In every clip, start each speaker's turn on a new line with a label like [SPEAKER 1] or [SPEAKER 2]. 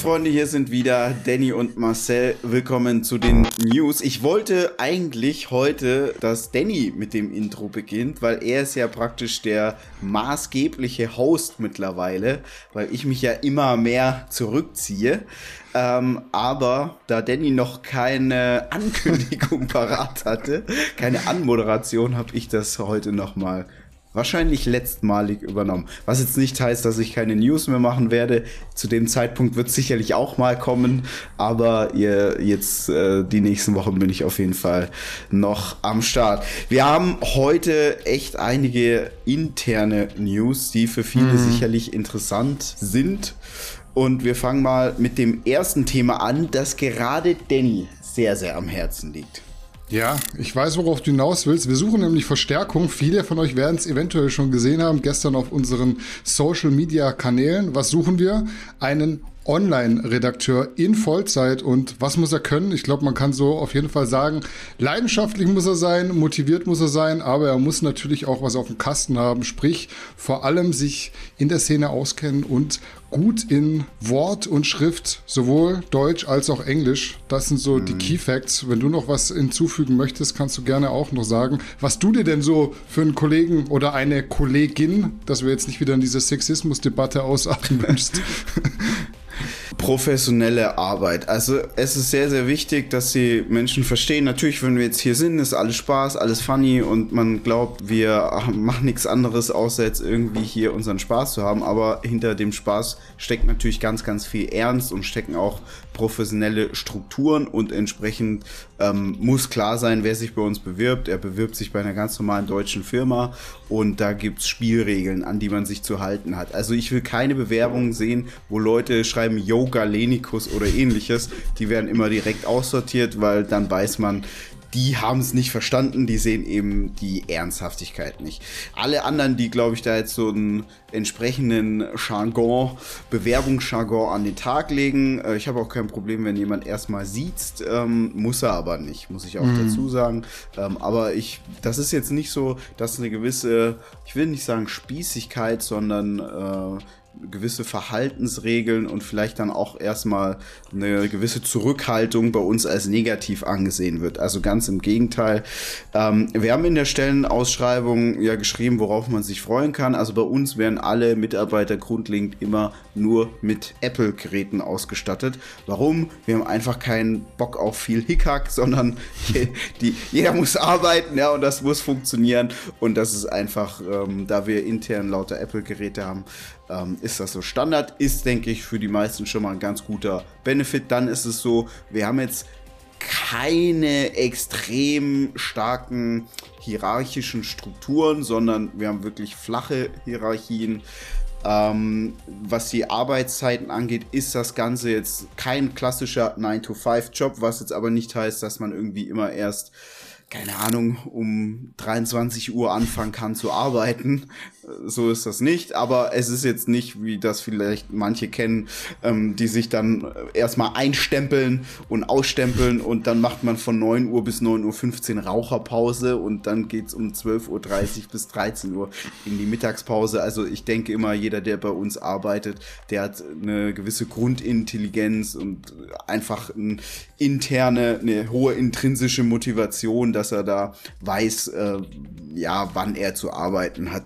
[SPEAKER 1] Freunde, hier sind wieder Danny und Marcel. Willkommen zu den News. Ich wollte eigentlich heute, dass Danny mit dem Intro beginnt, weil er ist ja praktisch der maßgebliche Host mittlerweile, weil ich mich ja immer mehr zurückziehe. Ähm, aber da Danny noch keine Ankündigung parat hatte, keine Anmoderation, habe ich das heute nochmal wahrscheinlich letztmalig übernommen. Was jetzt nicht heißt, dass ich keine News mehr machen werde. Zu dem Zeitpunkt wird es sicherlich auch mal kommen, aber ihr jetzt äh, die nächsten Wochen bin ich auf jeden Fall noch am Start. Wir haben heute echt einige interne News, die für viele mhm. sicherlich interessant sind. Und wir fangen mal mit dem ersten Thema an, das gerade Danny sehr, sehr am Herzen liegt.
[SPEAKER 2] Ja, ich weiß, worauf du hinaus willst. Wir suchen nämlich Verstärkung. Viele von euch werden es eventuell schon gesehen haben, gestern auf unseren Social-Media-Kanälen. Was suchen wir? Einen Online-Redakteur in Vollzeit. Und was muss er können? Ich glaube, man kann so auf jeden Fall sagen, leidenschaftlich muss er sein, motiviert muss er sein, aber er muss natürlich auch was auf dem Kasten haben. Sprich, vor allem sich in der Szene auskennen und gut in Wort und Schrift, sowohl Deutsch als auch Englisch. Das sind so mhm. die Key Facts. Wenn du noch was hinzufügen möchtest, kannst du gerne auch noch sagen, was du dir denn so für einen Kollegen oder eine Kollegin, dass wir jetzt nicht wieder in diese Sexismus-Debatte ausatmen wünschst.
[SPEAKER 1] Professionelle Arbeit. Also es ist sehr, sehr wichtig, dass die Menschen verstehen, natürlich, wenn wir jetzt hier sind, ist alles Spaß, alles funny und man glaubt, wir machen nichts anderes, außer jetzt irgendwie hier unseren Spaß zu haben. Aber hinter dem Spaß steckt natürlich ganz, ganz viel Ernst und stecken auch professionelle Strukturen und entsprechend ähm, muss klar sein, wer sich bei uns bewirbt. Er bewirbt sich bei einer ganz normalen deutschen Firma und da gibt es Spielregeln, an die man sich zu halten hat. Also ich will keine Bewerbungen sehen, wo Leute schreiben Yoga Lenikus oder ähnliches. Die werden immer direkt aussortiert, weil dann weiß man, die haben es nicht verstanden, die sehen eben die Ernsthaftigkeit nicht. Alle anderen, die, glaube ich, da jetzt so einen entsprechenden Jargon, Bewerbungsjargon an den Tag legen, äh, ich habe auch kein Problem, wenn jemand erstmal sieht, ähm, muss er aber nicht, muss ich auch mhm. dazu sagen. Ähm, aber ich, das ist jetzt nicht so, dass eine gewisse, ich will nicht sagen Spießigkeit, sondern äh, gewisse Verhaltensregeln und vielleicht dann auch erstmal eine gewisse Zurückhaltung bei uns als negativ angesehen wird. Also ganz im Gegenteil. Ähm, wir haben in der Stellenausschreibung ja geschrieben, worauf man sich freuen kann. Also bei uns werden alle Mitarbeiter grundlegend immer nur mit Apple-Geräten ausgestattet. Warum? Wir haben einfach keinen Bock auf viel Hickhack, sondern die, jeder muss arbeiten, ja, und das muss funktionieren. Und das ist einfach, ähm, da wir intern lauter Apple-Geräte haben, ähm, ist das so Standard. Ist, denke ich, für die meisten schon mal ein ganz guter Benefit. Dann ist es so, wir haben jetzt keine extrem starken hierarchischen Strukturen, sondern wir haben wirklich flache Hierarchien. Ähm, was die Arbeitszeiten angeht, ist das Ganze jetzt kein klassischer 9-to-5-Job, was jetzt aber nicht heißt, dass man irgendwie immer erst keine Ahnung, um 23 Uhr anfangen kann zu arbeiten. So ist das nicht, aber es ist jetzt nicht, wie das vielleicht manche kennen, ähm, die sich dann erstmal einstempeln und ausstempeln und dann macht man von 9 Uhr bis 9.15 Uhr Raucherpause und dann geht's um 12.30 Uhr bis 13 Uhr in die Mittagspause. Also ich denke immer, jeder, der bei uns arbeitet, der hat eine gewisse Grundintelligenz und einfach eine interne, eine hohe intrinsische Motivation, dass er da weiß, äh, ja, wann er zu arbeiten hat.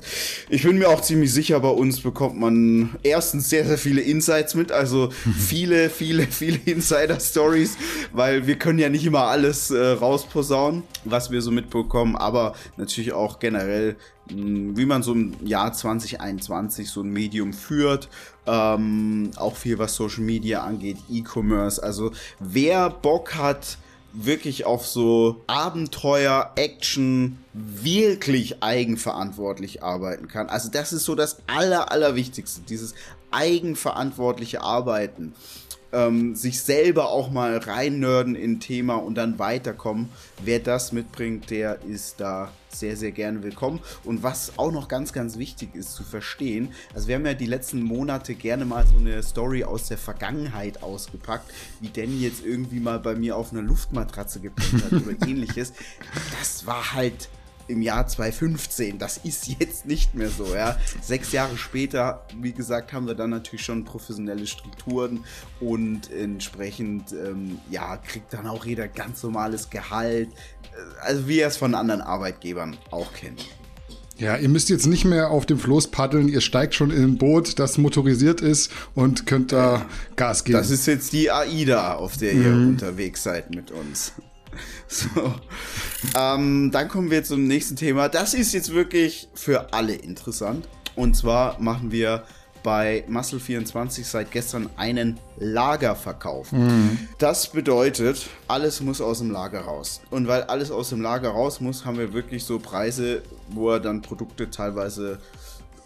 [SPEAKER 1] Ich bin mir auch ziemlich sicher, bei uns bekommt man erstens sehr, sehr viele Insights mit, also viele, viele, viele Insider-Stories, weil wir können ja nicht immer alles äh, rausposaunen, was wir so mitbekommen, aber natürlich auch generell hm, wie man so im Jahr 2021 so ein Medium führt. Ähm, auch viel, was Social Media angeht, E-Commerce. Also wer Bock hat, wirklich auf so Abenteuer, Action wirklich eigenverantwortlich arbeiten kann. Also das ist so das Aller, Allerwichtigste, dieses eigenverantwortliche Arbeiten ähm, sich selber auch mal reinnörden in ein Thema und dann weiterkommen. Wer das mitbringt, der ist da sehr, sehr gerne willkommen. Und was auch noch ganz, ganz wichtig ist zu verstehen, also wir haben ja die letzten Monate gerne mal so eine Story aus der Vergangenheit ausgepackt, wie Danny jetzt irgendwie mal bei mir auf einer Luftmatratze gepennt hat oder ähnliches. Das war halt im Jahr 2015. Das ist jetzt nicht mehr so, ja. Sechs Jahre später, wie gesagt, haben wir dann natürlich schon professionelle Strukturen und entsprechend, ähm, ja, kriegt dann auch jeder ganz normales Gehalt. Äh, also wie er es von anderen Arbeitgebern auch kennt.
[SPEAKER 2] Ja, ihr müsst jetzt nicht mehr auf dem Floß paddeln, ihr steigt schon in ein Boot, das motorisiert ist und könnt da Gas geben.
[SPEAKER 1] Das ist jetzt die AIDA, auf der ihr mhm. unterwegs seid mit uns. So. Ähm, dann kommen wir zum nächsten Thema. Das ist jetzt wirklich für alle interessant. Und zwar machen wir bei Muscle24 seit gestern einen Lagerverkauf. Mhm. Das bedeutet, alles muss aus dem Lager raus. Und weil alles aus dem Lager raus muss, haben wir wirklich so Preise, wo er dann Produkte teilweise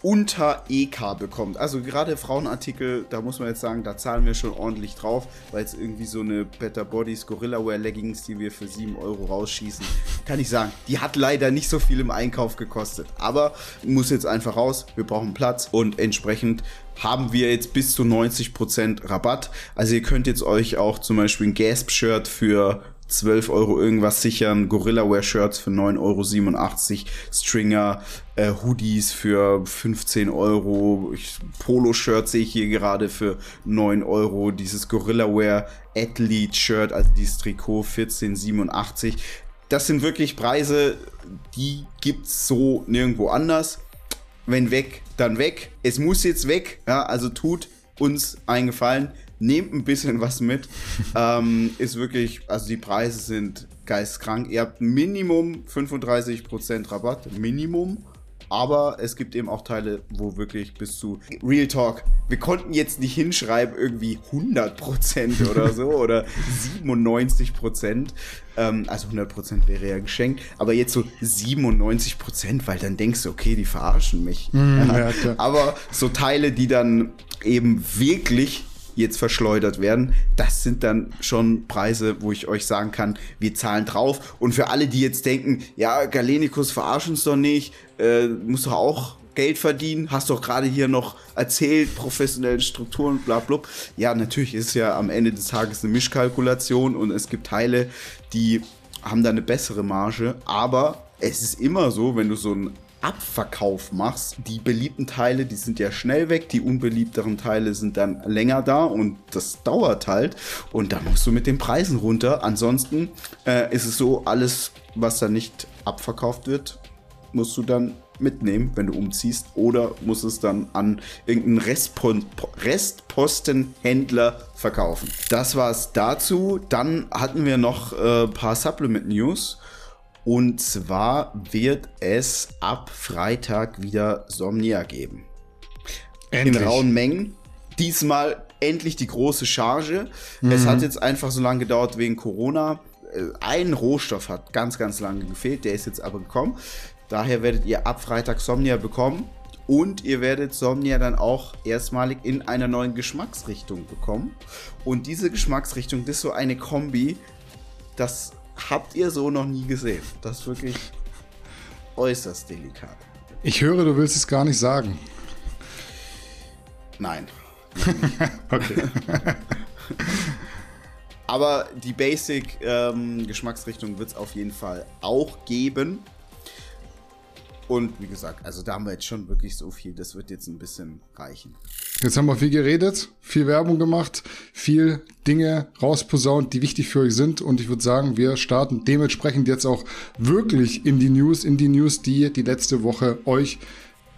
[SPEAKER 1] unter EK bekommt. Also gerade Frauenartikel, da muss man jetzt sagen, da zahlen wir schon ordentlich drauf, weil es irgendwie so eine Better Bodies Gorilla Wear Leggings, die wir für 7 Euro rausschießen, kann ich sagen, die hat leider nicht so viel im Einkauf gekostet. Aber muss jetzt einfach raus, wir brauchen Platz und entsprechend haben wir jetzt bis zu 90% Rabatt. Also ihr könnt jetzt euch auch zum Beispiel ein Gasp-Shirt für 12 Euro irgendwas sichern, Gorilla Wear Shirts für 9,87 Euro, Stringer, äh, Hoodies für 15 Euro, Polo-Shirt sehe ich hier gerade für 9 Euro, dieses Gorilla Wear Athlete Shirt, also dieses Trikot 14,87. Das sind wirklich Preise, die gibt's so nirgendwo anders. Wenn weg, dann weg. Es muss jetzt weg, ja, also tut uns einen Gefallen nehmt ein bisschen was mit. ähm, ist wirklich, also die Preise sind geistkrank. Ihr habt Minimum 35% Rabatt. Minimum. Aber es gibt eben auch Teile, wo wirklich bis zu Real Talk. Wir konnten jetzt nicht hinschreiben, irgendwie 100% oder so oder 97%. Ähm, also 100% wäre ja geschenkt. Aber jetzt so 97%, weil dann denkst du, okay, die verarschen mich. Mm, ja, aber so Teile, die dann eben wirklich jetzt verschleudert werden. Das sind dann schon Preise, wo ich euch sagen kann, wir zahlen drauf. Und für alle, die jetzt denken, ja, Galenikus verarschen uns doch nicht, äh, muss doch auch Geld verdienen, hast doch gerade hier noch erzählt, professionelle Strukturen, bla bla. Ja, natürlich ist ja am Ende des Tages eine Mischkalkulation und es gibt Teile, die haben da eine bessere Marge, aber es ist immer so, wenn du so ein Abverkauf machst. Die beliebten Teile, die sind ja schnell weg, die unbeliebteren Teile sind dann länger da und das dauert halt. Und da musst du mit den Preisen runter. Ansonsten äh, ist es so, alles, was da nicht abverkauft wird, musst du dann mitnehmen, wenn du umziehst, oder musst es dann an irgendeinen Restpon Restpostenhändler verkaufen. Das war es dazu. Dann hatten wir noch ein äh, paar Supplement News. Und zwar wird es ab Freitag wieder Somnia geben. Endlich. In rauen Mengen. Diesmal endlich die große Charge. Mhm. Es hat jetzt einfach so lange gedauert wegen Corona. Äh, ein Rohstoff hat ganz, ganz lange gefehlt. Der ist jetzt aber gekommen. Daher werdet ihr ab Freitag Somnia bekommen. Und ihr werdet Somnia dann auch erstmalig in einer neuen Geschmacksrichtung bekommen. Und diese Geschmacksrichtung, das ist so eine Kombi, das habt ihr so noch nie gesehen. Das ist wirklich äußerst delikat.
[SPEAKER 2] Ich höre, du willst es gar nicht sagen.
[SPEAKER 1] Nein. okay. Aber die Basic-Geschmacksrichtung ähm, wird es auf jeden Fall auch geben. Und wie gesagt, also da haben wir jetzt schon wirklich so viel, das wird jetzt ein bisschen reichen.
[SPEAKER 2] Jetzt haben wir viel geredet, viel Werbung gemacht, viel Dinge rausposaunt, die wichtig für euch sind. Und ich würde sagen, wir starten dementsprechend jetzt auch wirklich in die News, in die News, die die letzte Woche euch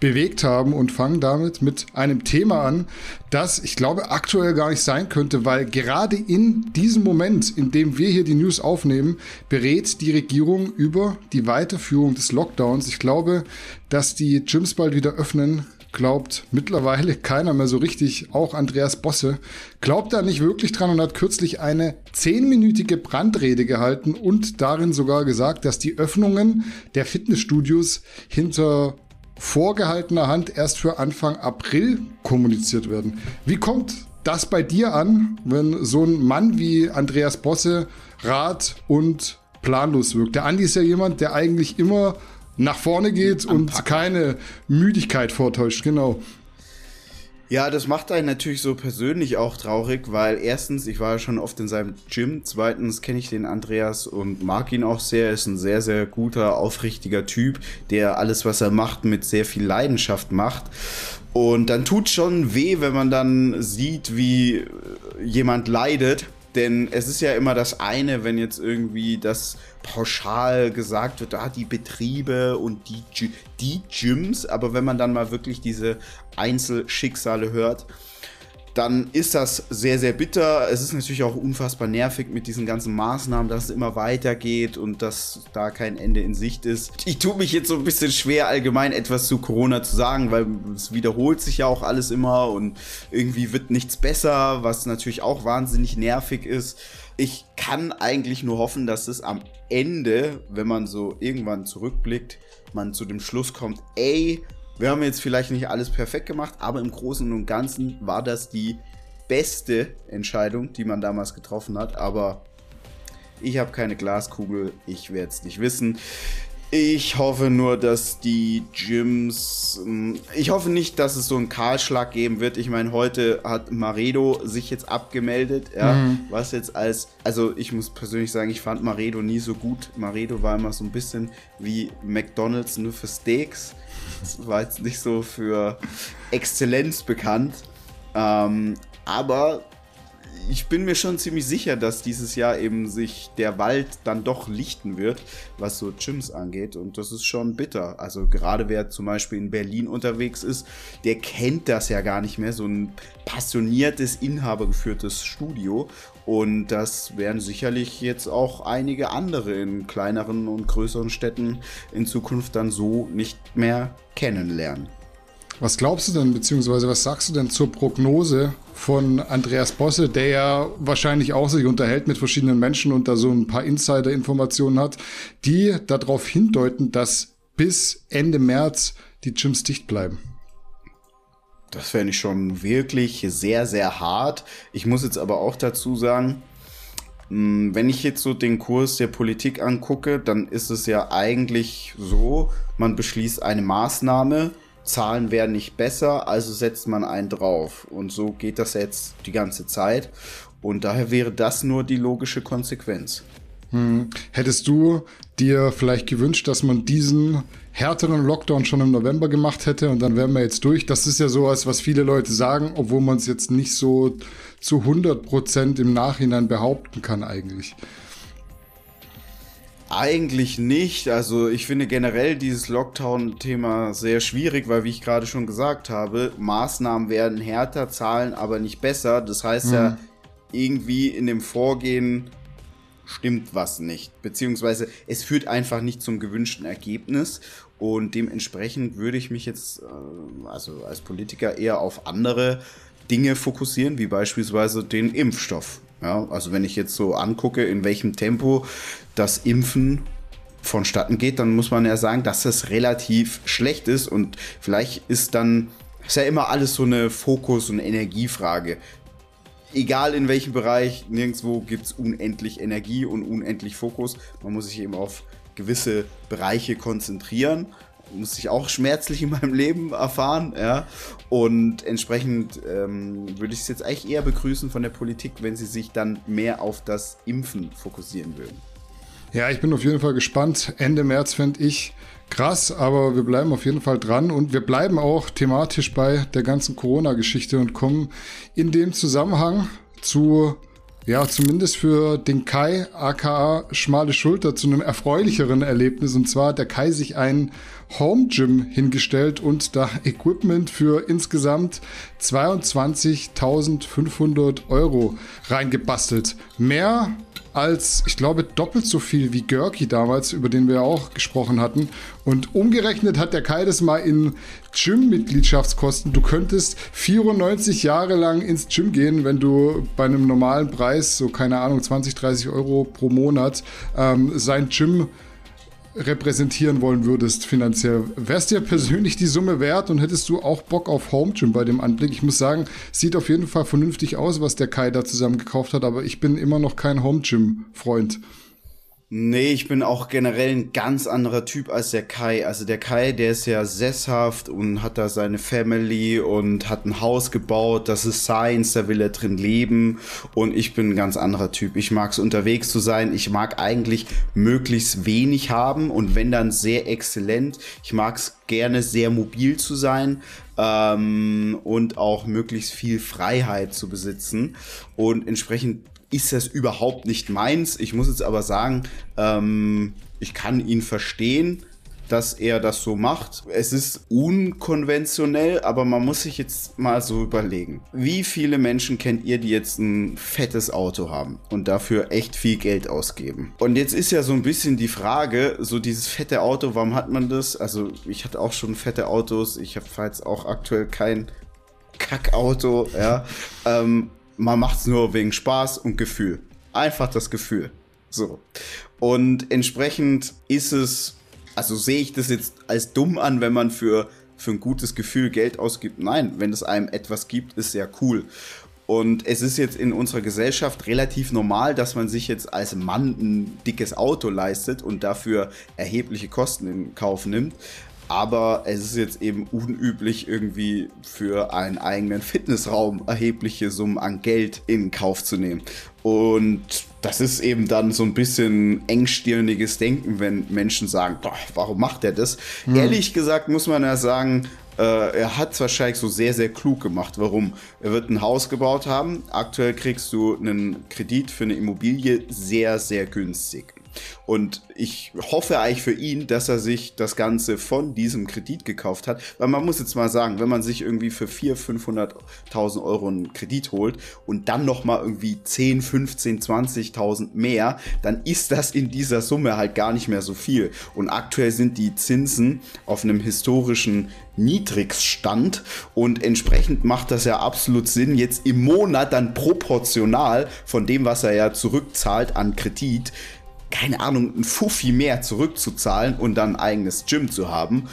[SPEAKER 2] bewegt haben und fangen damit mit einem Thema an, das ich glaube aktuell gar nicht sein könnte, weil gerade in diesem Moment, in dem wir hier die News aufnehmen, berät die Regierung über die Weiterführung des Lockdowns. Ich glaube, dass die Gyms bald wieder öffnen, glaubt mittlerweile keiner mehr so richtig, auch Andreas Bosse, glaubt da nicht wirklich dran und hat kürzlich eine zehnminütige Brandrede gehalten und darin sogar gesagt, dass die Öffnungen der Fitnessstudios hinter vorgehaltener Hand erst für Anfang April kommuniziert werden. Wie kommt das bei dir an, wenn so ein Mann wie Andreas Bosse rat und planlos wirkt? Der Andi ist ja jemand, der eigentlich immer nach vorne geht und keine Müdigkeit vortäuscht, genau.
[SPEAKER 1] Ja, das macht einen natürlich so persönlich auch traurig, weil erstens, ich war ja schon oft in seinem Gym, zweitens kenne ich den Andreas und mag ihn auch sehr, er ist ein sehr, sehr guter, aufrichtiger Typ, der alles, was er macht, mit sehr viel Leidenschaft macht. Und dann tut schon weh, wenn man dann sieht, wie jemand leidet denn es ist ja immer das eine, wenn jetzt irgendwie das pauschal gesagt wird, ah, die Betriebe und die, die Gyms, aber wenn man dann mal wirklich diese Einzelschicksale hört, dann ist das sehr, sehr bitter. Es ist natürlich auch unfassbar nervig mit diesen ganzen Maßnahmen, dass es immer weitergeht und dass da kein Ende in Sicht ist. Ich tue mich jetzt so ein bisschen schwer, allgemein etwas zu Corona zu sagen, weil es wiederholt sich ja auch alles immer und irgendwie wird nichts besser, was natürlich auch wahnsinnig nervig ist. Ich kann eigentlich nur hoffen, dass es am Ende, wenn man so irgendwann zurückblickt, man zu dem Schluss kommt, ey, wir haben jetzt vielleicht nicht alles perfekt gemacht, aber im Großen und Ganzen war das die beste Entscheidung, die man damals getroffen hat. Aber ich habe keine Glaskugel, ich werde es nicht wissen. Ich hoffe nur, dass die Gyms. Hm, ich hoffe nicht, dass es so einen Kahlschlag geben wird. Ich meine, heute hat Maredo sich jetzt abgemeldet, ja, mhm. was jetzt als. Also, ich muss persönlich sagen, ich fand Maredo nie so gut. Maredo war immer so ein bisschen wie McDonalds nur für Steaks. War jetzt nicht so für Exzellenz bekannt. Ähm, aber ich bin mir schon ziemlich sicher, dass dieses Jahr eben sich der Wald dann doch lichten wird, was so Gyms angeht. Und das ist schon bitter. Also gerade wer zum Beispiel in Berlin unterwegs ist, der kennt das ja gar nicht mehr. So ein passioniertes, inhabergeführtes Studio. Und das werden sicherlich jetzt auch einige andere in kleineren und größeren Städten in Zukunft dann so nicht mehr kennenlernen.
[SPEAKER 2] Was glaubst du denn, beziehungsweise was sagst du denn zur Prognose von Andreas Bosse, der ja wahrscheinlich auch sich unterhält mit verschiedenen Menschen und da so ein paar Insider-Informationen hat, die darauf hindeuten, dass bis Ende März die Gyms dicht bleiben?
[SPEAKER 1] Das fände ich schon wirklich sehr, sehr hart. Ich muss jetzt aber auch dazu sagen, hm, wenn ich jetzt so den Kurs der Politik angucke, dann ist es ja eigentlich so, man beschließt eine Maßnahme, Zahlen werden nicht besser, also setzt man einen drauf. Und so geht das jetzt die ganze Zeit. Und daher wäre das nur die logische Konsequenz.
[SPEAKER 2] Hm. Hättest du dir vielleicht gewünscht, dass man diesen härteren Lockdown schon im November gemacht hätte und dann wären wir jetzt durch? Das ist ja sowas, was viele Leute sagen, obwohl man es jetzt nicht so zu 100 Prozent im Nachhinein behaupten kann eigentlich.
[SPEAKER 1] Eigentlich nicht. Also ich finde generell dieses Lockdown-Thema sehr schwierig, weil wie ich gerade schon gesagt habe, Maßnahmen werden härter, Zahlen aber nicht besser. Das heißt mhm. ja, irgendwie in dem Vorgehen stimmt was nicht. Beziehungsweise es führt einfach nicht zum gewünschten Ergebnis. Und dementsprechend würde ich mich jetzt, äh, also als Politiker, eher auf andere Dinge fokussieren, wie beispielsweise den Impfstoff. Ja, also wenn ich jetzt so angucke, in welchem Tempo das Impfen vonstatten geht, dann muss man ja sagen, dass das relativ schlecht ist und vielleicht ist dann, ist ja immer alles so eine Fokus- und Energiefrage. Egal in welchem Bereich, nirgendwo gibt es unendlich Energie und unendlich Fokus. Man muss sich eben auf gewisse Bereiche konzentrieren muss ich auch schmerzlich in meinem Leben erfahren, ja. Und entsprechend ähm, würde ich es jetzt eigentlich eher begrüßen von der Politik, wenn sie sich dann mehr auf das Impfen fokussieren würden.
[SPEAKER 2] Ja, ich bin auf jeden Fall gespannt. Ende März fände ich krass, aber wir bleiben auf jeden Fall dran und wir bleiben auch thematisch bei der ganzen Corona-Geschichte und kommen in dem Zusammenhang zu ja, zumindest für den Kai, aka Schmale Schulter, zu einem erfreulicheren Erlebnis. Und zwar hat der Kai sich ein Home Gym hingestellt und da Equipment für insgesamt 22.500 Euro reingebastelt. Mehr als, ich glaube, doppelt so viel wie Görki damals, über den wir auch gesprochen hatten. Und umgerechnet hat der Kai das mal in Gym-Mitgliedschaftskosten. Du könntest 94 Jahre lang ins Gym gehen, wenn du bei einem normalen Preis, so keine Ahnung, 20, 30 Euro pro Monat, ähm, sein Gym repräsentieren wollen würdest finanziell. Wärst dir persönlich die Summe wert und hättest du auch Bock auf Home Gym bei dem Anblick? Ich muss sagen, sieht auf jeden Fall vernünftig aus, was der Kai da zusammen gekauft hat, aber ich bin immer noch kein Home Gym Freund.
[SPEAKER 1] Nee, ich bin auch generell ein ganz anderer Typ als der Kai. Also der Kai, der ist ja sesshaft und hat da seine Family und hat ein Haus gebaut. Das ist Science, da will er drin leben. Und ich bin ein ganz anderer Typ. Ich mag es unterwegs zu sein. Ich mag eigentlich möglichst wenig haben und wenn dann sehr exzellent. Ich mag es gerne sehr mobil zu sein ähm, und auch möglichst viel Freiheit zu besitzen. Und entsprechend ist das überhaupt nicht meins. Ich muss jetzt aber sagen, ähm, ich kann ihn verstehen, dass er das so macht. Es ist unkonventionell, aber man muss sich jetzt mal so überlegen. Wie viele Menschen kennt ihr, die jetzt ein fettes Auto haben und dafür echt viel Geld ausgeben? Und jetzt ist ja so ein bisschen die Frage, so dieses fette Auto, warum hat man das? Also ich hatte auch schon fette Autos, ich habe jetzt auch aktuell kein Kackauto, ja. ähm, man macht es nur wegen Spaß und Gefühl. Einfach das Gefühl. So. Und entsprechend ist es, also sehe ich das jetzt als dumm an, wenn man für, für ein gutes Gefühl Geld ausgibt. Nein, wenn es einem etwas gibt, ist sehr cool. Und es ist jetzt in unserer Gesellschaft relativ normal, dass man sich jetzt als Mann ein dickes Auto leistet und dafür erhebliche Kosten in Kauf nimmt aber es ist jetzt eben unüblich, irgendwie für einen eigenen Fitnessraum erhebliche Summen an Geld in Kauf zu nehmen. Und das ist eben dann so ein bisschen engstirniges Denken, wenn Menschen sagen, warum macht er das? Hm. Ehrlich gesagt muss man ja sagen, äh, er hat es wahrscheinlich so sehr, sehr klug gemacht. Warum? Er wird ein Haus gebaut haben. Aktuell kriegst du einen Kredit für eine Immobilie sehr, sehr günstig. Und ich hoffe eigentlich für ihn, dass er sich das Ganze von diesem Kredit gekauft hat. Weil man muss jetzt mal sagen, wenn man sich irgendwie für 400.000, 500.000 Euro einen Kredit holt und dann nochmal irgendwie 10, 15, 20.000 mehr, dann ist das in dieser Summe halt gar nicht mehr so viel. Und aktuell sind die Zinsen auf einem historischen Niedrigstand und entsprechend macht das ja absolut Sinn, jetzt im Monat dann proportional von dem, was er ja zurückzahlt an Kredit, keine Ahnung, ein Fuffi mehr zurückzuzahlen und dann ein eigenes Gym zu haben.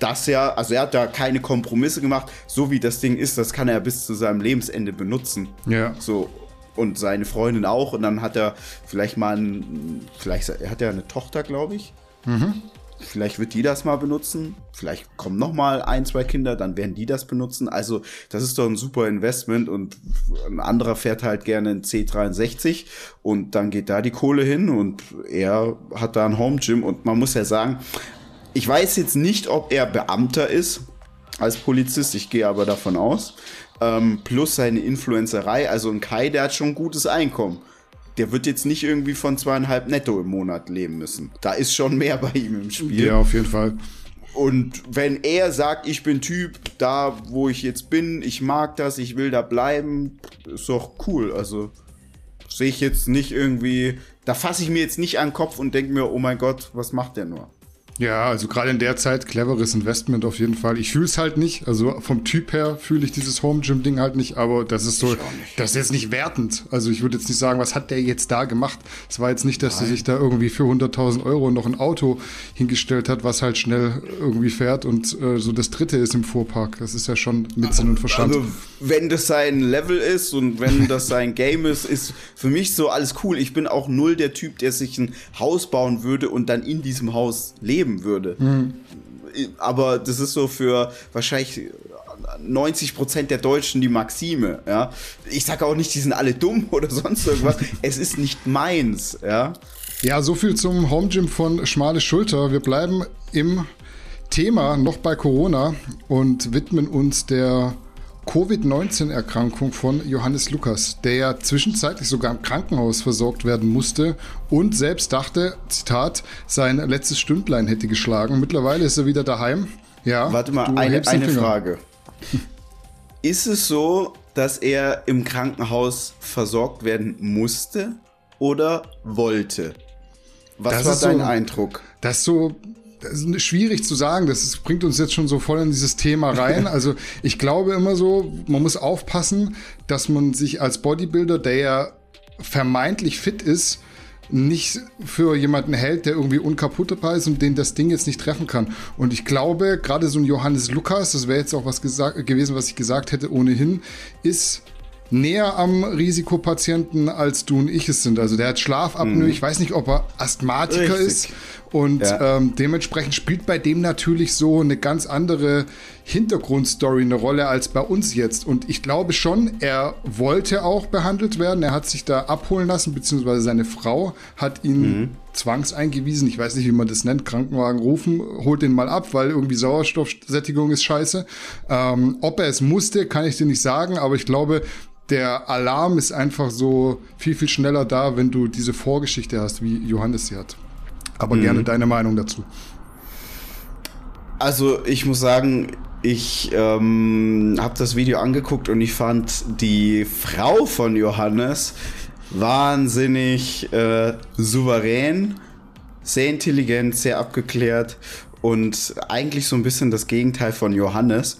[SPEAKER 1] Das ja, also er hat da keine Kompromisse gemacht. So wie das Ding ist, das kann er bis zu seinem Lebensende benutzen.
[SPEAKER 2] Ja.
[SPEAKER 1] So. Und seine Freundin auch. Und dann hat er vielleicht mal ein, vielleicht hat er eine Tochter, glaube ich. Mhm. Vielleicht wird die das mal benutzen. Vielleicht kommen noch mal ein, zwei Kinder, dann werden die das benutzen. Also das ist doch ein super Investment und ein anderer fährt halt gerne ein C63 und dann geht da die Kohle hin und er hat da ein Home Gym und man muss ja sagen, ich weiß jetzt nicht, ob er Beamter ist als Polizist, ich gehe aber davon aus. Ähm, plus seine Influencerei, also ein Kai, der hat schon gutes Einkommen der wird jetzt nicht irgendwie von zweieinhalb netto im Monat leben müssen. Da ist schon mehr bei ihm im Spiel.
[SPEAKER 2] Ja, auf jeden Fall.
[SPEAKER 1] Und wenn er sagt, ich bin Typ, da wo ich jetzt bin, ich mag das, ich will da bleiben, ist doch cool. Also sehe ich jetzt nicht irgendwie, da fasse ich mir jetzt nicht an den Kopf und denke mir, oh mein Gott, was macht der nur?
[SPEAKER 2] Ja, also gerade in der Zeit cleveres Investment auf jeden Fall. Ich fühle es halt nicht. Also vom Typ her fühle ich dieses Home Gym Ding halt nicht, aber das ist so, das ist jetzt nicht wertend. Also ich würde jetzt nicht sagen, was hat der jetzt da gemacht? Es war jetzt nicht, dass er sich da irgendwie für 100.000 Euro noch ein Auto hingestellt hat, was halt schnell irgendwie fährt und äh, so das dritte ist im Fuhrpark. Das ist ja schon mit Sinn und Verstand. Also
[SPEAKER 1] wenn das sein Level ist und wenn das sein Game ist, ist für mich so alles cool. Ich bin auch null der Typ, der sich ein Haus bauen würde und dann in diesem Haus leben leben würde. Mhm. Aber das ist so für wahrscheinlich 90 Prozent der Deutschen die Maxime, ja. Ich sage auch nicht, die sind alle dumm oder sonst irgendwas. es ist nicht meins, ja.
[SPEAKER 2] Ja, so viel zum Home Gym von Schmale Schulter. Wir bleiben im Thema noch bei Corona und widmen uns der Covid-19-Erkrankung von Johannes Lukas, der ja zwischenzeitlich sogar im Krankenhaus versorgt werden musste und selbst dachte, Zitat, sein letztes Stündlein hätte geschlagen. Mittlerweile ist er wieder daheim.
[SPEAKER 1] Ja, Warte mal, eine, eine Frage. ist es so, dass er im Krankenhaus versorgt werden musste oder wollte? Was das war dein so, Eindruck?
[SPEAKER 2] Das so das ist schwierig zu sagen. Das ist, bringt uns jetzt schon so voll in dieses Thema rein. Also ich glaube immer so, man muss aufpassen, dass man sich als Bodybuilder, der ja vermeintlich fit ist, nicht für jemanden hält, der irgendwie unkaputtbar ist und den das Ding jetzt nicht treffen kann. Und ich glaube, gerade so ein Johannes Lukas, das wäre jetzt auch was gewesen, was ich gesagt hätte ohnehin, ist näher am Risikopatienten, als du und ich es sind. Also der hat Schlafapnoe. Mhm. Ich weiß nicht, ob er Asthmatiker Richtig. ist. Und ja. ähm, dementsprechend spielt bei dem natürlich so eine ganz andere Hintergrundstory eine Rolle als bei uns jetzt. Und ich glaube schon, er wollte auch behandelt werden. Er hat sich da abholen lassen, beziehungsweise seine Frau hat ihn mhm. zwangseingewiesen. Ich weiß nicht, wie man das nennt. Krankenwagen rufen, holt den mal ab, weil irgendwie Sauerstoffsättigung ist scheiße. Ähm, ob er es musste, kann ich dir nicht sagen, aber ich glaube, der Alarm ist einfach so viel, viel schneller da, wenn du diese Vorgeschichte hast, wie Johannes sie hat. Aber mhm. gerne deine Meinung dazu.
[SPEAKER 1] Also ich muss sagen, ich ähm, habe das Video angeguckt und ich fand die Frau von Johannes wahnsinnig äh, souverän, sehr intelligent, sehr abgeklärt und eigentlich so ein bisschen das Gegenteil von Johannes.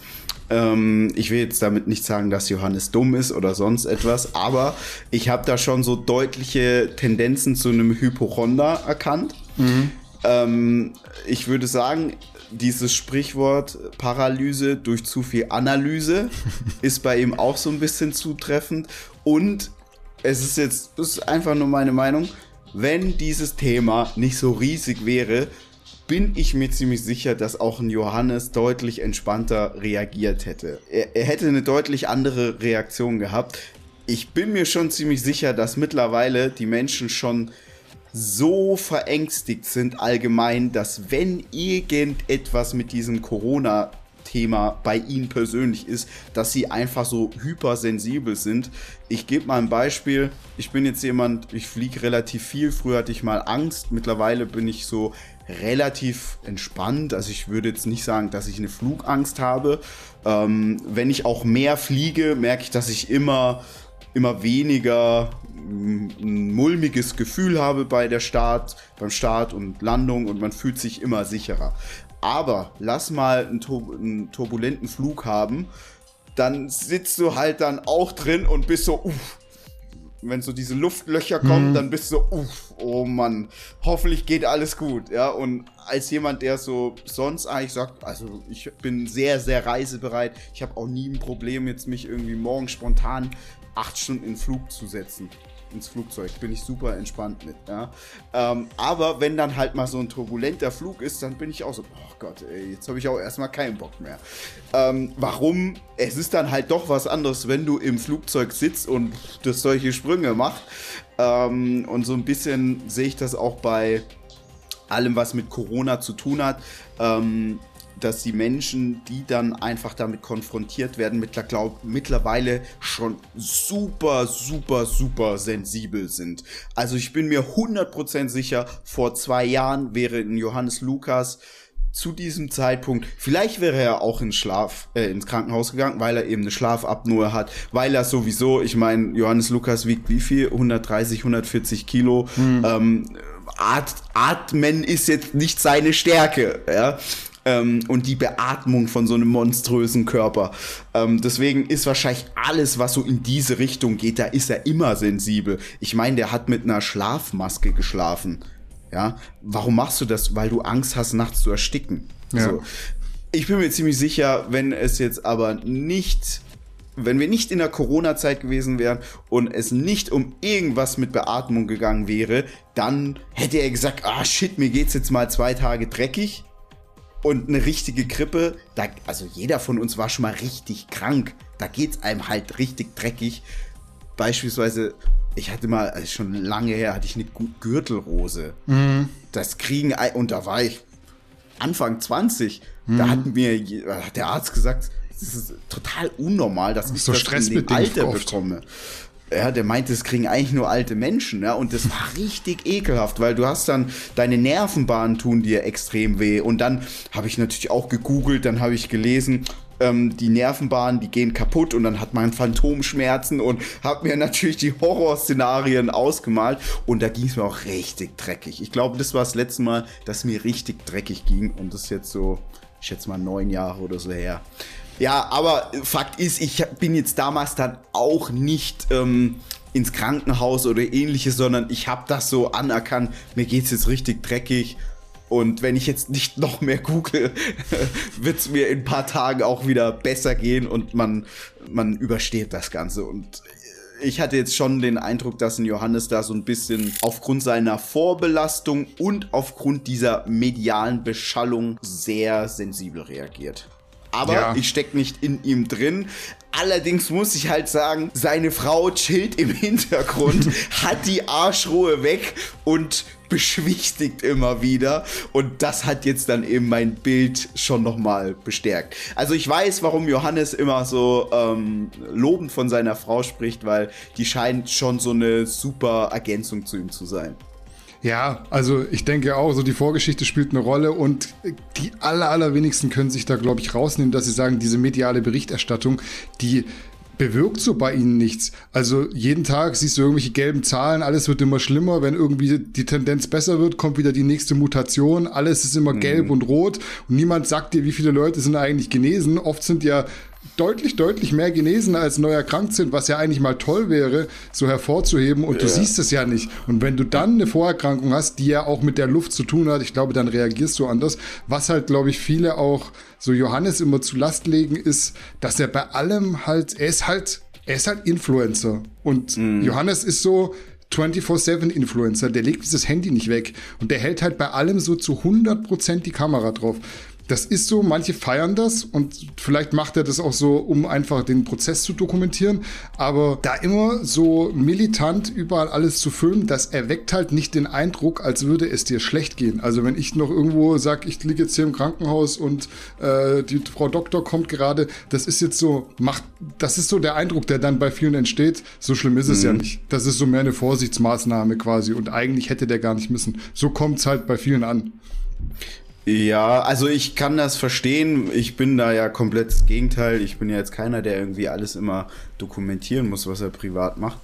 [SPEAKER 1] Ähm, ich will jetzt damit nicht sagen, dass Johannes dumm ist oder sonst etwas, aber ich habe da schon so deutliche Tendenzen zu einem Hypochonder erkannt. Mhm. Ähm, ich würde sagen, dieses Sprichwort Paralyse durch zu viel Analyse ist bei ihm auch so ein bisschen zutreffend. Und es ist jetzt, das ist einfach nur meine Meinung, wenn dieses Thema nicht so riesig wäre, bin ich mir ziemlich sicher, dass auch ein Johannes deutlich entspannter reagiert hätte. Er, er hätte eine deutlich andere Reaktion gehabt. Ich bin mir schon ziemlich sicher, dass mittlerweile die Menschen schon so verängstigt sind allgemein, dass wenn irgendetwas mit diesem Corona Thema bei ihnen persönlich ist, dass sie einfach so hypersensibel sind. Ich gebe mal ein Beispiel. Ich bin jetzt jemand, ich fliege relativ viel. Früher hatte ich mal Angst. Mittlerweile bin ich so relativ entspannt. Also ich würde jetzt nicht sagen, dass ich eine Flugangst habe. Ähm, wenn ich auch mehr fliege, merke ich, dass ich immer, immer weniger ein mulmiges Gefühl habe bei der Start, beim Start und Landung und man fühlt sich immer sicherer. Aber lass mal einen, einen turbulenten Flug haben, dann sitzt du halt dann auch drin und bist so, uff, wenn so diese Luftlöcher kommen, mhm. dann bist du so, uff, oh Mann, hoffentlich geht alles gut, ja. Und als jemand, der so sonst eigentlich sagt, also ich bin sehr, sehr reisebereit, ich habe auch nie ein Problem, jetzt mich irgendwie morgen spontan acht Stunden in Flug zu setzen ins Flugzeug. Bin ich super entspannt mit. Ja? Ähm, aber wenn dann halt mal so ein turbulenter Flug ist, dann bin ich auch so, oh Gott, ey, jetzt habe ich auch erstmal keinen Bock mehr. Ähm, warum? Es ist dann halt doch was anderes, wenn du im Flugzeug sitzt und das solche Sprünge macht. Ähm, und so ein bisschen sehe ich das auch bei allem, was mit Corona zu tun hat. Ähm, dass die Menschen, die dann einfach damit konfrontiert werden, mittlerweile schon super, super, super sensibel sind. Also ich bin mir 100% sicher, vor zwei Jahren wäre in Johannes Lukas zu diesem Zeitpunkt, vielleicht wäre er auch ins Schlaf, äh, ins Krankenhaus gegangen, weil er eben eine Schlafapnoe hat, weil er sowieso, ich meine, Johannes Lukas wiegt wie viel? 130, 140 Kilo. Hm. Ähm, At Atmen ist jetzt nicht seine Stärke, ja ähm, und die Beatmung von so einem monströsen Körper. Ähm, deswegen ist wahrscheinlich alles, was so in diese Richtung geht, da ist er immer sensibel. Ich meine, der hat mit einer Schlafmaske geschlafen. Ja, warum machst du das? Weil du Angst hast, nachts zu ersticken. Ja. So. Ich bin mir ziemlich sicher, wenn es jetzt aber nicht wenn wir nicht in der Corona-Zeit gewesen wären und es nicht um irgendwas mit Beatmung gegangen wäre, dann hätte er gesagt, ah shit, mir geht's jetzt mal zwei Tage dreckig. Und eine richtige Grippe, da, also jeder von uns war schon mal richtig krank. Da geht's einem halt richtig dreckig. Beispielsweise, ich hatte mal, also schon lange her, hatte ich eine Gürtelrose. Mhm. Das kriegen, und da war ich Anfang 20. Mhm. Da hat mir der Arzt gesagt, das ist total unnormal, dass ich
[SPEAKER 2] so das in dem Alter oft. bekomme
[SPEAKER 1] ja, der meinte, es kriegen eigentlich nur alte Menschen, ja, und das war richtig ekelhaft, weil du hast dann deine Nervenbahnen tun dir extrem weh und dann habe ich natürlich auch gegoogelt, dann habe ich gelesen, ähm, die Nervenbahnen, die gehen kaputt und dann hat man Phantomschmerzen und habe mir natürlich die Horrorszenarien ausgemalt und da ging es mir auch richtig dreckig. Ich glaube, das war das letzte Mal, dass mir richtig dreckig ging und das ist jetzt so, ich schätze mal neun Jahre oder so her. Ja, aber Fakt ist, ich bin jetzt damals dann auch nicht ähm, ins Krankenhaus oder ähnliches, sondern ich habe das so anerkannt, mir geht's jetzt richtig dreckig. Und wenn ich jetzt nicht noch mehr google, wird es mir in ein paar Tagen auch wieder besser gehen und man, man übersteht das Ganze. Und ich hatte jetzt schon den Eindruck, dass ein Johannes da so ein bisschen aufgrund seiner Vorbelastung und aufgrund dieser medialen Beschallung sehr sensibel reagiert. Aber ja. ich stecke nicht in ihm drin. Allerdings muss ich halt sagen, seine Frau chillt im Hintergrund, hat die Arschruhe weg und beschwichtigt immer wieder. Und das hat jetzt dann eben mein Bild schon nochmal bestärkt. Also ich weiß, warum Johannes immer so ähm, lobend von seiner Frau spricht, weil die scheint schon so eine super Ergänzung zu ihm zu sein.
[SPEAKER 2] Ja, also ich denke auch, so die Vorgeschichte spielt eine Rolle und die aller, allerwenigsten können sich da, glaube ich, rausnehmen, dass sie sagen, diese mediale Berichterstattung, die bewirkt so bei ihnen nichts. Also jeden Tag siehst du irgendwelche gelben Zahlen, alles wird immer schlimmer. Wenn irgendwie die Tendenz besser wird, kommt wieder die nächste Mutation, alles ist immer mhm. gelb und rot und niemand sagt dir, wie viele Leute sind eigentlich genesen. Oft sind ja deutlich, deutlich mehr genesen als neu erkrankt sind, was ja eigentlich mal toll wäre, so hervorzuheben und ja. du siehst es ja nicht. Und wenn du dann eine Vorerkrankung hast, die ja auch mit der Luft zu tun hat, ich glaube, dann reagierst du anders. Was halt, glaube ich, viele auch so Johannes immer zu Last legen, ist, dass er bei allem halt, er ist halt, er ist halt Influencer. Und mhm. Johannes ist so, 24-7-Influencer, der legt dieses Handy nicht weg und der hält halt bei allem so zu 100% die Kamera drauf das ist so, manche feiern das und vielleicht macht er das auch so, um einfach den Prozess zu dokumentieren. Aber da immer so militant überall alles zu filmen, das erweckt halt nicht den Eindruck, als würde es dir schlecht gehen. Also wenn ich noch irgendwo sage, ich liege jetzt hier im Krankenhaus und äh, die Frau Doktor kommt gerade, das ist jetzt so, macht, das ist so der Eindruck, der dann bei vielen entsteht. So schlimm ist es mhm. ja nicht. Das ist so mehr eine Vorsichtsmaßnahme quasi und eigentlich hätte der gar nicht müssen. So kommt es halt bei vielen an.
[SPEAKER 1] Ja, also ich kann das verstehen. Ich bin da ja komplett das Gegenteil. Ich bin ja jetzt keiner, der irgendwie alles immer dokumentieren muss, was er privat macht.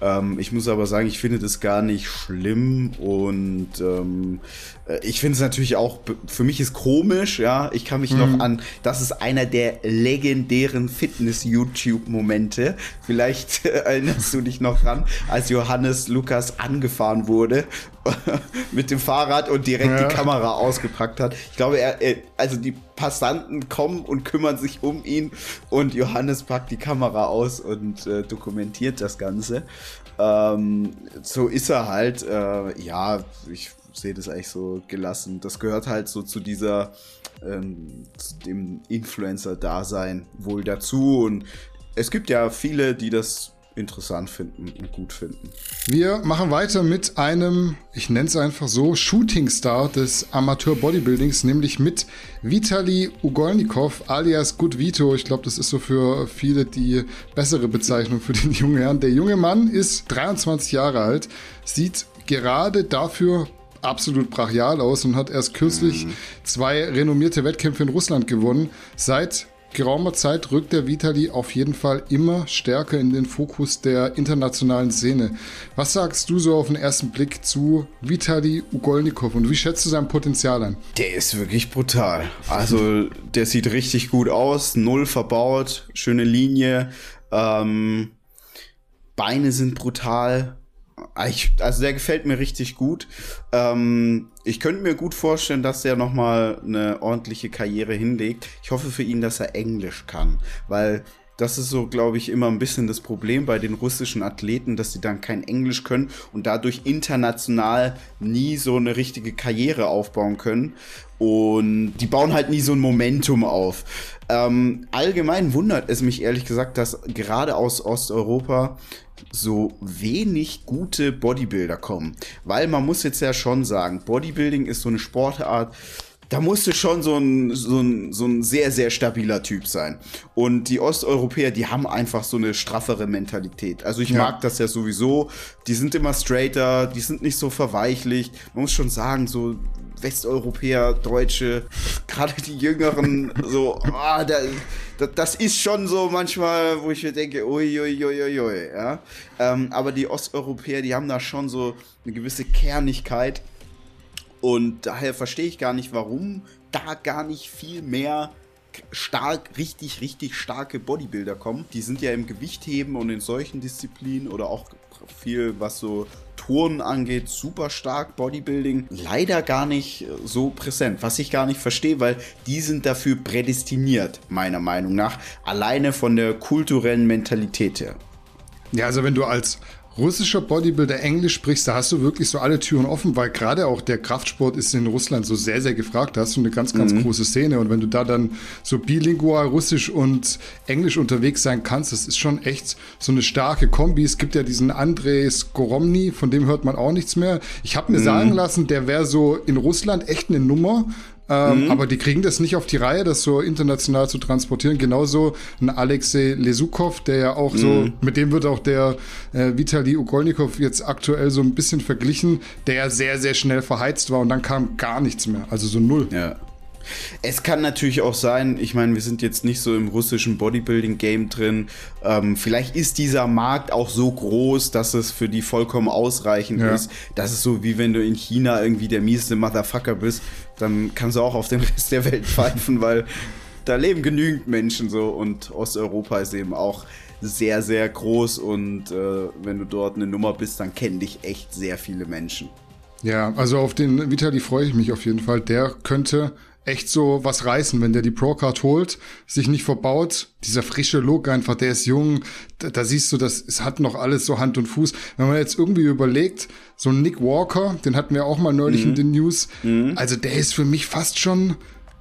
[SPEAKER 1] Ähm, ich muss aber sagen, ich finde das gar nicht schlimm und ähm, äh, ich finde es natürlich auch, für mich ist komisch, ja. Ich kann mich mhm. noch an, das ist einer der legendären Fitness-YouTube-Momente. Vielleicht erinnerst du dich noch dran, als Johannes Lukas angefahren wurde mit dem Fahrrad und direkt ja. die Kamera ausgepackt hat. Ich glaube, er, er, also die Passanten kommen und kümmern sich um ihn und Johannes packt die Kamera aus und äh, dokumentiert das Ganze. Ähm, so ist er halt. Äh, ja, ich sehe das eigentlich so gelassen. Das gehört halt so zu dieser, ähm, zu dem Influencer-Dasein wohl dazu. Und es gibt ja viele, die das interessant finden und gut finden.
[SPEAKER 2] Wir machen weiter mit einem, ich nenne es einfach so, Shooting-Star des Amateur-Bodybuildings, nämlich mit Vitali Ugolnikov alias Good Vito. Ich glaube, das ist so für viele die bessere Bezeichnung für den jungen Herrn. Der junge Mann ist 23 Jahre alt, sieht gerade dafür absolut brachial aus und hat erst kürzlich mhm. zwei renommierte Wettkämpfe in Russland gewonnen. Seit geraumer Zeit rückt der Vitali auf jeden Fall immer stärker in den Fokus der internationalen Szene. Was sagst du so auf den ersten Blick zu Vitali Ugolnikov und wie schätzt du sein Potenzial an?
[SPEAKER 1] Der ist wirklich brutal. Also der sieht richtig gut aus, null verbaut, schöne Linie, ähm, Beine sind brutal, ich, also der gefällt mir richtig gut. Ähm, ich könnte mir gut vorstellen, dass er nochmal eine ordentliche Karriere hinlegt. Ich hoffe für ihn, dass er Englisch kann, weil das ist so, glaube ich, immer ein bisschen das Problem bei den russischen Athleten, dass sie dann kein Englisch können und dadurch international nie so eine richtige Karriere aufbauen können. Und die bauen halt nie so ein Momentum auf. Ähm, allgemein wundert es mich ehrlich gesagt, dass gerade aus Osteuropa so wenig gute Bodybuilder kommen. Weil man muss jetzt ja schon sagen, Bodybuilding ist so eine Sportart, da musste schon so ein, so, ein, so ein sehr, sehr stabiler Typ sein. Und die Osteuropäer, die haben einfach so eine straffere Mentalität. Also ich ja. mag das ja sowieso. Die sind immer straighter, die sind nicht so verweichlicht. Man muss schon sagen, so Westeuropäer, Deutsche, gerade die Jüngeren, so, ah, da, da, das ist schon so manchmal, wo ich mir denke, uiuiuiui, ja. Ähm, aber die Osteuropäer, die haben da schon so eine gewisse Kernigkeit. Und daher verstehe ich gar nicht, warum da gar nicht viel mehr stark, richtig, richtig starke Bodybuilder kommen. Die sind ja im Gewichtheben und in solchen Disziplinen oder auch viel, was so Turnen angeht, super stark, Bodybuilding leider gar nicht so präsent, was ich gar nicht verstehe, weil die sind dafür prädestiniert, meiner Meinung nach, alleine von der kulturellen Mentalität her.
[SPEAKER 2] Ja, also wenn du als russischer Bodybuilder Englisch sprichst, da hast du wirklich so alle Türen offen, weil gerade auch der Kraftsport ist in Russland so sehr, sehr gefragt. Da hast du eine ganz, ganz mhm. große Szene. Und wenn du da dann so bilingual Russisch und Englisch unterwegs sein kannst, das ist schon echt so eine starke Kombi. Es gibt ja diesen Andrei Skoromny, von dem hört man auch nichts mehr. Ich habe mir mhm. sagen lassen, der wäre so in Russland echt eine Nummer. Ähm, mhm. Aber die kriegen das nicht auf die Reihe, das so international zu transportieren. Genauso ein Alexei Lesukov, der ja auch mhm. so, mit dem wird auch der äh, Vitali Ugolnikov jetzt aktuell so ein bisschen verglichen, der ja sehr, sehr schnell verheizt war und dann kam gar nichts mehr. Also so null.
[SPEAKER 1] Ja. Es kann natürlich auch sein, ich meine, wir sind jetzt nicht so im russischen Bodybuilding-Game drin. Ähm, vielleicht ist dieser Markt auch so groß, dass es für die vollkommen ausreichend ja. ist. Das ist so, wie wenn du in China irgendwie der mieseste Motherfucker bist, dann kannst du auch auf den Rest der Welt pfeifen, weil da leben genügend Menschen so und Osteuropa ist eben auch sehr, sehr groß und äh, wenn du dort eine Nummer bist, dann kennen dich echt sehr viele Menschen.
[SPEAKER 2] Ja, also auf den Vitali freue ich mich auf jeden Fall. Der könnte echt so was reißen, wenn der die Pro-Card holt, sich nicht verbaut. Dieser frische Look einfach, der ist jung. Da, da, siehst du, das es hat noch alles so Hand und Fuß. Wenn man jetzt irgendwie überlegt, so Nick Walker, den hatten wir auch mal neulich mhm. in den News. Mhm. Also der ist für mich fast schon,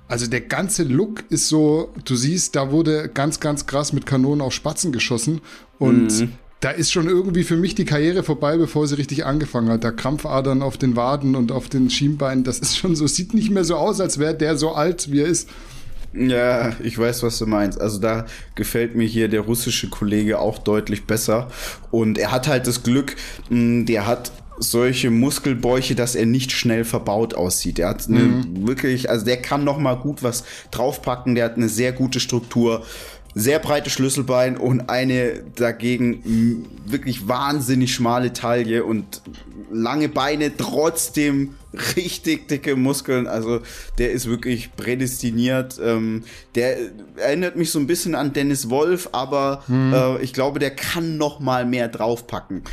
[SPEAKER 2] also der ganze Look ist so, du siehst, da wurde ganz, ganz krass mit Kanonen auf Spatzen geschossen. Und mhm da ist schon irgendwie für mich die Karriere vorbei, bevor sie richtig angefangen hat. Da Krampfadern auf den Waden und auf den Schienbeinen, das ist schon so, sieht nicht mehr so aus, als wäre der so alt, wie er ist.
[SPEAKER 1] Ja, ich weiß, was du meinst. Also da gefällt mir hier der russische Kollege auch deutlich besser. Und er hat halt das Glück, hm, der hat solche Muskelbäuche, dass er nicht schnell verbaut aussieht. Er hat eine mhm. wirklich, also der kann noch mal gut was draufpacken. Der hat eine sehr gute Struktur sehr breite Schlüsselbein und eine dagegen wirklich wahnsinnig schmale Taille und lange Beine, trotzdem richtig dicke Muskeln. Also der ist wirklich prädestiniert. Ähm, der erinnert mich so ein bisschen an Dennis Wolf, aber hm. äh, ich glaube, der kann noch mal mehr draufpacken.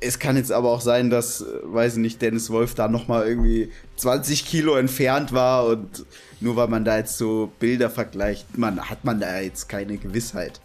[SPEAKER 1] Es kann jetzt aber auch sein, dass, äh, weiß ich nicht, Dennis Wolf da noch mal irgendwie 20 Kilo entfernt war und nur weil man da jetzt so Bilder vergleicht, man, hat man da jetzt keine Gewissheit.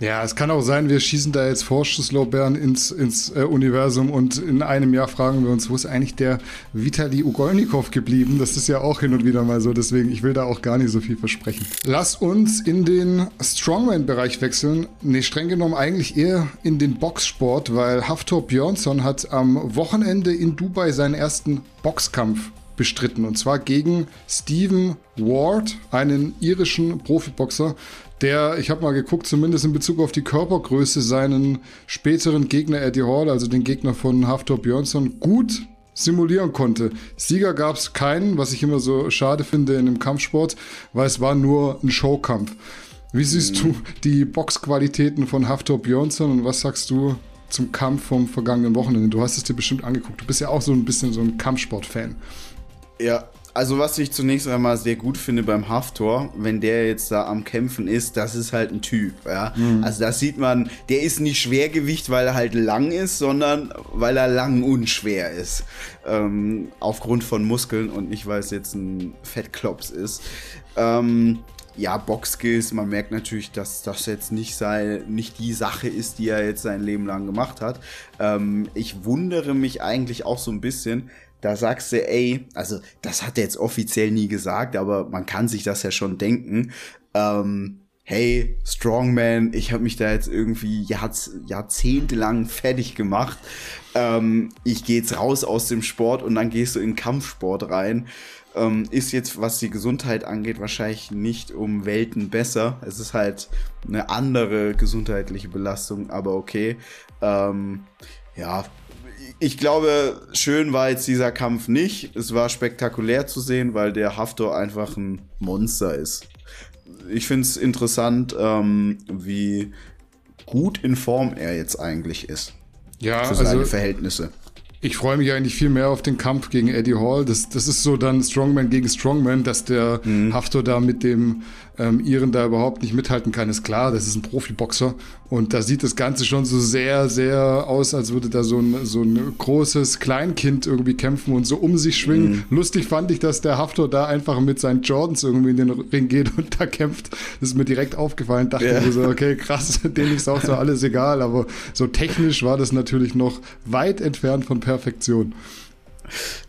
[SPEAKER 2] Ja, es kann auch sein, wir schießen da jetzt Vorschusslorbeeren ins, ins äh, Universum und in einem Jahr fragen wir uns, wo ist eigentlich der Vitali Ugolnikov geblieben? Das ist ja auch hin und wieder mal so, deswegen ich will da auch gar nicht so viel versprechen. Lass uns in den Strongman-Bereich wechseln. Nee, streng genommen eigentlich eher in den Boxsport, weil Haftor Björnsson hat am Wochenende in Dubai seinen ersten Boxkampf bestritten. Und zwar gegen Stephen Ward, einen irischen Profiboxer, der, ich habe mal geguckt, zumindest in Bezug auf die Körpergröße seinen späteren Gegner Eddie Hall, also den Gegner von Haftor Björnsson, gut simulieren konnte. Sieger gab es keinen, was ich immer so schade finde in einem Kampfsport, weil es war nur ein Showkampf. Wie siehst mhm. du die Boxqualitäten von Haftor Björnsson und was sagst du zum Kampf vom vergangenen Wochenende? Du hast es dir bestimmt angeguckt. Du bist ja auch so ein bisschen so ein Kampfsport-Fan.
[SPEAKER 1] Ja, also was ich zunächst einmal sehr gut finde beim Haftor, wenn der jetzt da am Kämpfen ist, das ist halt ein Typ, ja. Mhm. Also das sieht man, der ist nicht Schwergewicht, weil er halt lang ist, sondern weil er lang und schwer ist. Ähm, aufgrund von Muskeln und nicht, weil es jetzt ein Fettklops ist. Ähm, ja, Boxskills, man merkt natürlich, dass das jetzt nicht, sei, nicht die Sache ist, die er jetzt sein Leben lang gemacht hat. Ähm, ich wundere mich eigentlich auch so ein bisschen, da sagst du, ey, also das hat er jetzt offiziell nie gesagt, aber man kann sich das ja schon denken. Ähm, hey, Strongman, ich habe mich da jetzt irgendwie Jahrz jahrzehntelang fertig gemacht. Ähm, ich gehe jetzt raus aus dem Sport und dann gehst du in Kampfsport rein. Ähm, ist jetzt, was die Gesundheit angeht, wahrscheinlich nicht um Welten besser. Es ist halt eine andere gesundheitliche Belastung, aber okay. Ähm, ja, ich glaube, schön war jetzt dieser Kampf nicht. Es war spektakulär zu sehen, weil der Haftor einfach ein Monster ist. Ich finde es interessant, ähm, wie gut in Form er jetzt eigentlich ist.
[SPEAKER 2] Ja, für seine
[SPEAKER 1] also, Verhältnisse.
[SPEAKER 2] Ich freue mich eigentlich viel mehr auf den Kampf gegen Eddie Hall. Das, das ist so dann Strongman gegen Strongman, dass der mhm. Haftor da mit dem ähm, Iren da überhaupt nicht mithalten kann, ist klar. Das ist ein Profiboxer. Und da sieht das Ganze schon so sehr, sehr aus, als würde da so ein, so ein großes Kleinkind irgendwie kämpfen und so um sich schwingen. Mhm. Lustig fand ich, dass der Haftor da einfach mit seinen Jordans irgendwie in den Ring geht und da kämpft. Das ist mir direkt aufgefallen. Dachte ja. mir so, okay, krass, denen ist auch so alles egal. Aber so technisch war das natürlich noch weit entfernt von Perfektion.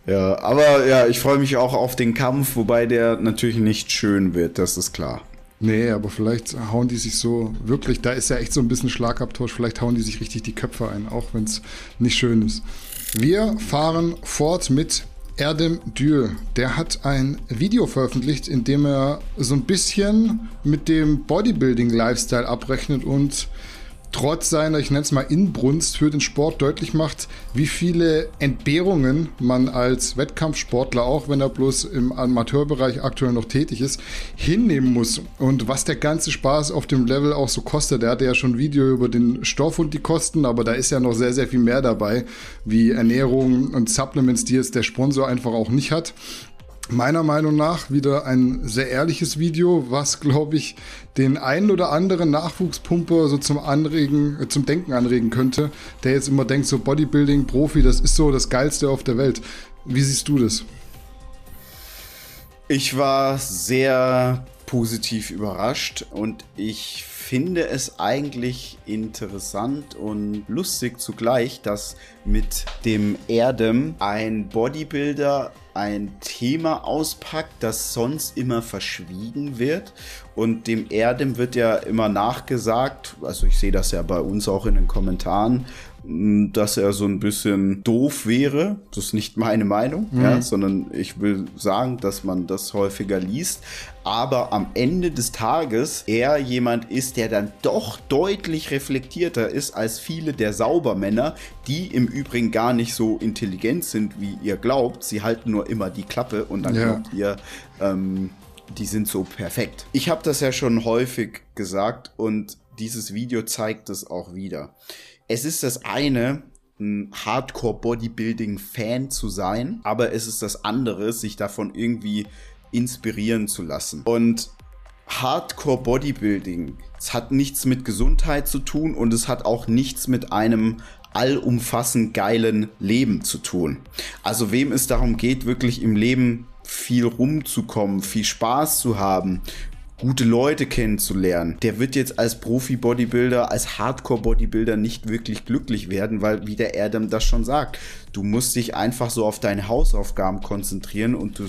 [SPEAKER 1] Ja, aber ja, ich freue mich auch auf den Kampf, wobei der natürlich nicht schön wird, das ist klar.
[SPEAKER 2] Nee, aber vielleicht hauen die sich so wirklich, da ist ja echt so ein bisschen Schlagabtausch, vielleicht hauen die sich richtig die Köpfe ein, auch wenn es nicht schön ist. Wir fahren fort mit Erdem Dür. Der hat ein Video veröffentlicht, in dem er so ein bisschen mit dem Bodybuilding-Lifestyle abrechnet und trotz seiner, ich nenne es mal Inbrunst für den Sport deutlich macht, wie viele Entbehrungen man als Wettkampfsportler, auch wenn er bloß im Amateurbereich aktuell noch tätig ist, hinnehmen muss und was der ganze Spaß auf dem Level auch so kostet. Er hatte ja schon ein Video über den Stoff und die Kosten, aber da ist ja noch sehr, sehr viel mehr dabei, wie Ernährung und Supplements, die jetzt der Sponsor einfach auch nicht hat meiner Meinung nach wieder ein sehr ehrliches Video, was, glaube ich, den einen oder anderen Nachwuchspumper so zum Anregen, äh, zum Denken anregen könnte, der jetzt immer denkt, so Bodybuilding, Profi, das ist so das Geilste auf der Welt. Wie siehst du das?
[SPEAKER 1] Ich war sehr positiv überrascht und ich finde es eigentlich interessant und lustig zugleich, dass mit dem Erdem ein Bodybuilder ein Thema auspackt, das sonst immer verschwiegen wird. Und dem Erdem wird ja immer nachgesagt, also ich sehe das ja bei uns auch in den Kommentaren, dass er so ein bisschen doof wäre. Das ist nicht meine Meinung, mhm. ja, sondern ich will sagen, dass man das häufiger liest. Aber am Ende des Tages er jemand ist, der dann doch deutlich reflektierter ist als viele der Saubermänner, die im Übrigen gar nicht so intelligent sind, wie ihr glaubt. Sie halten nur immer die Klappe und dann ja. glaubt ihr, ähm, die sind so perfekt. Ich habe das ja schon häufig gesagt und dieses Video zeigt es auch wieder es ist das eine, ein Hardcore-Bodybuilding-Fan zu sein, aber es ist das andere, sich davon irgendwie inspirieren zu lassen. Und Hardcore Bodybuilding, es hat nichts mit Gesundheit zu tun und es hat auch nichts mit einem allumfassend geilen Leben zu tun. Also wem es darum geht, wirklich im Leben viel rumzukommen, viel Spaß zu haben, gute Leute kennenzulernen. Der wird jetzt als Profi-Bodybuilder, als Hardcore-Bodybuilder nicht wirklich glücklich werden, weil, wie der Adam das schon sagt, du musst dich einfach so auf deine Hausaufgaben konzentrieren und du,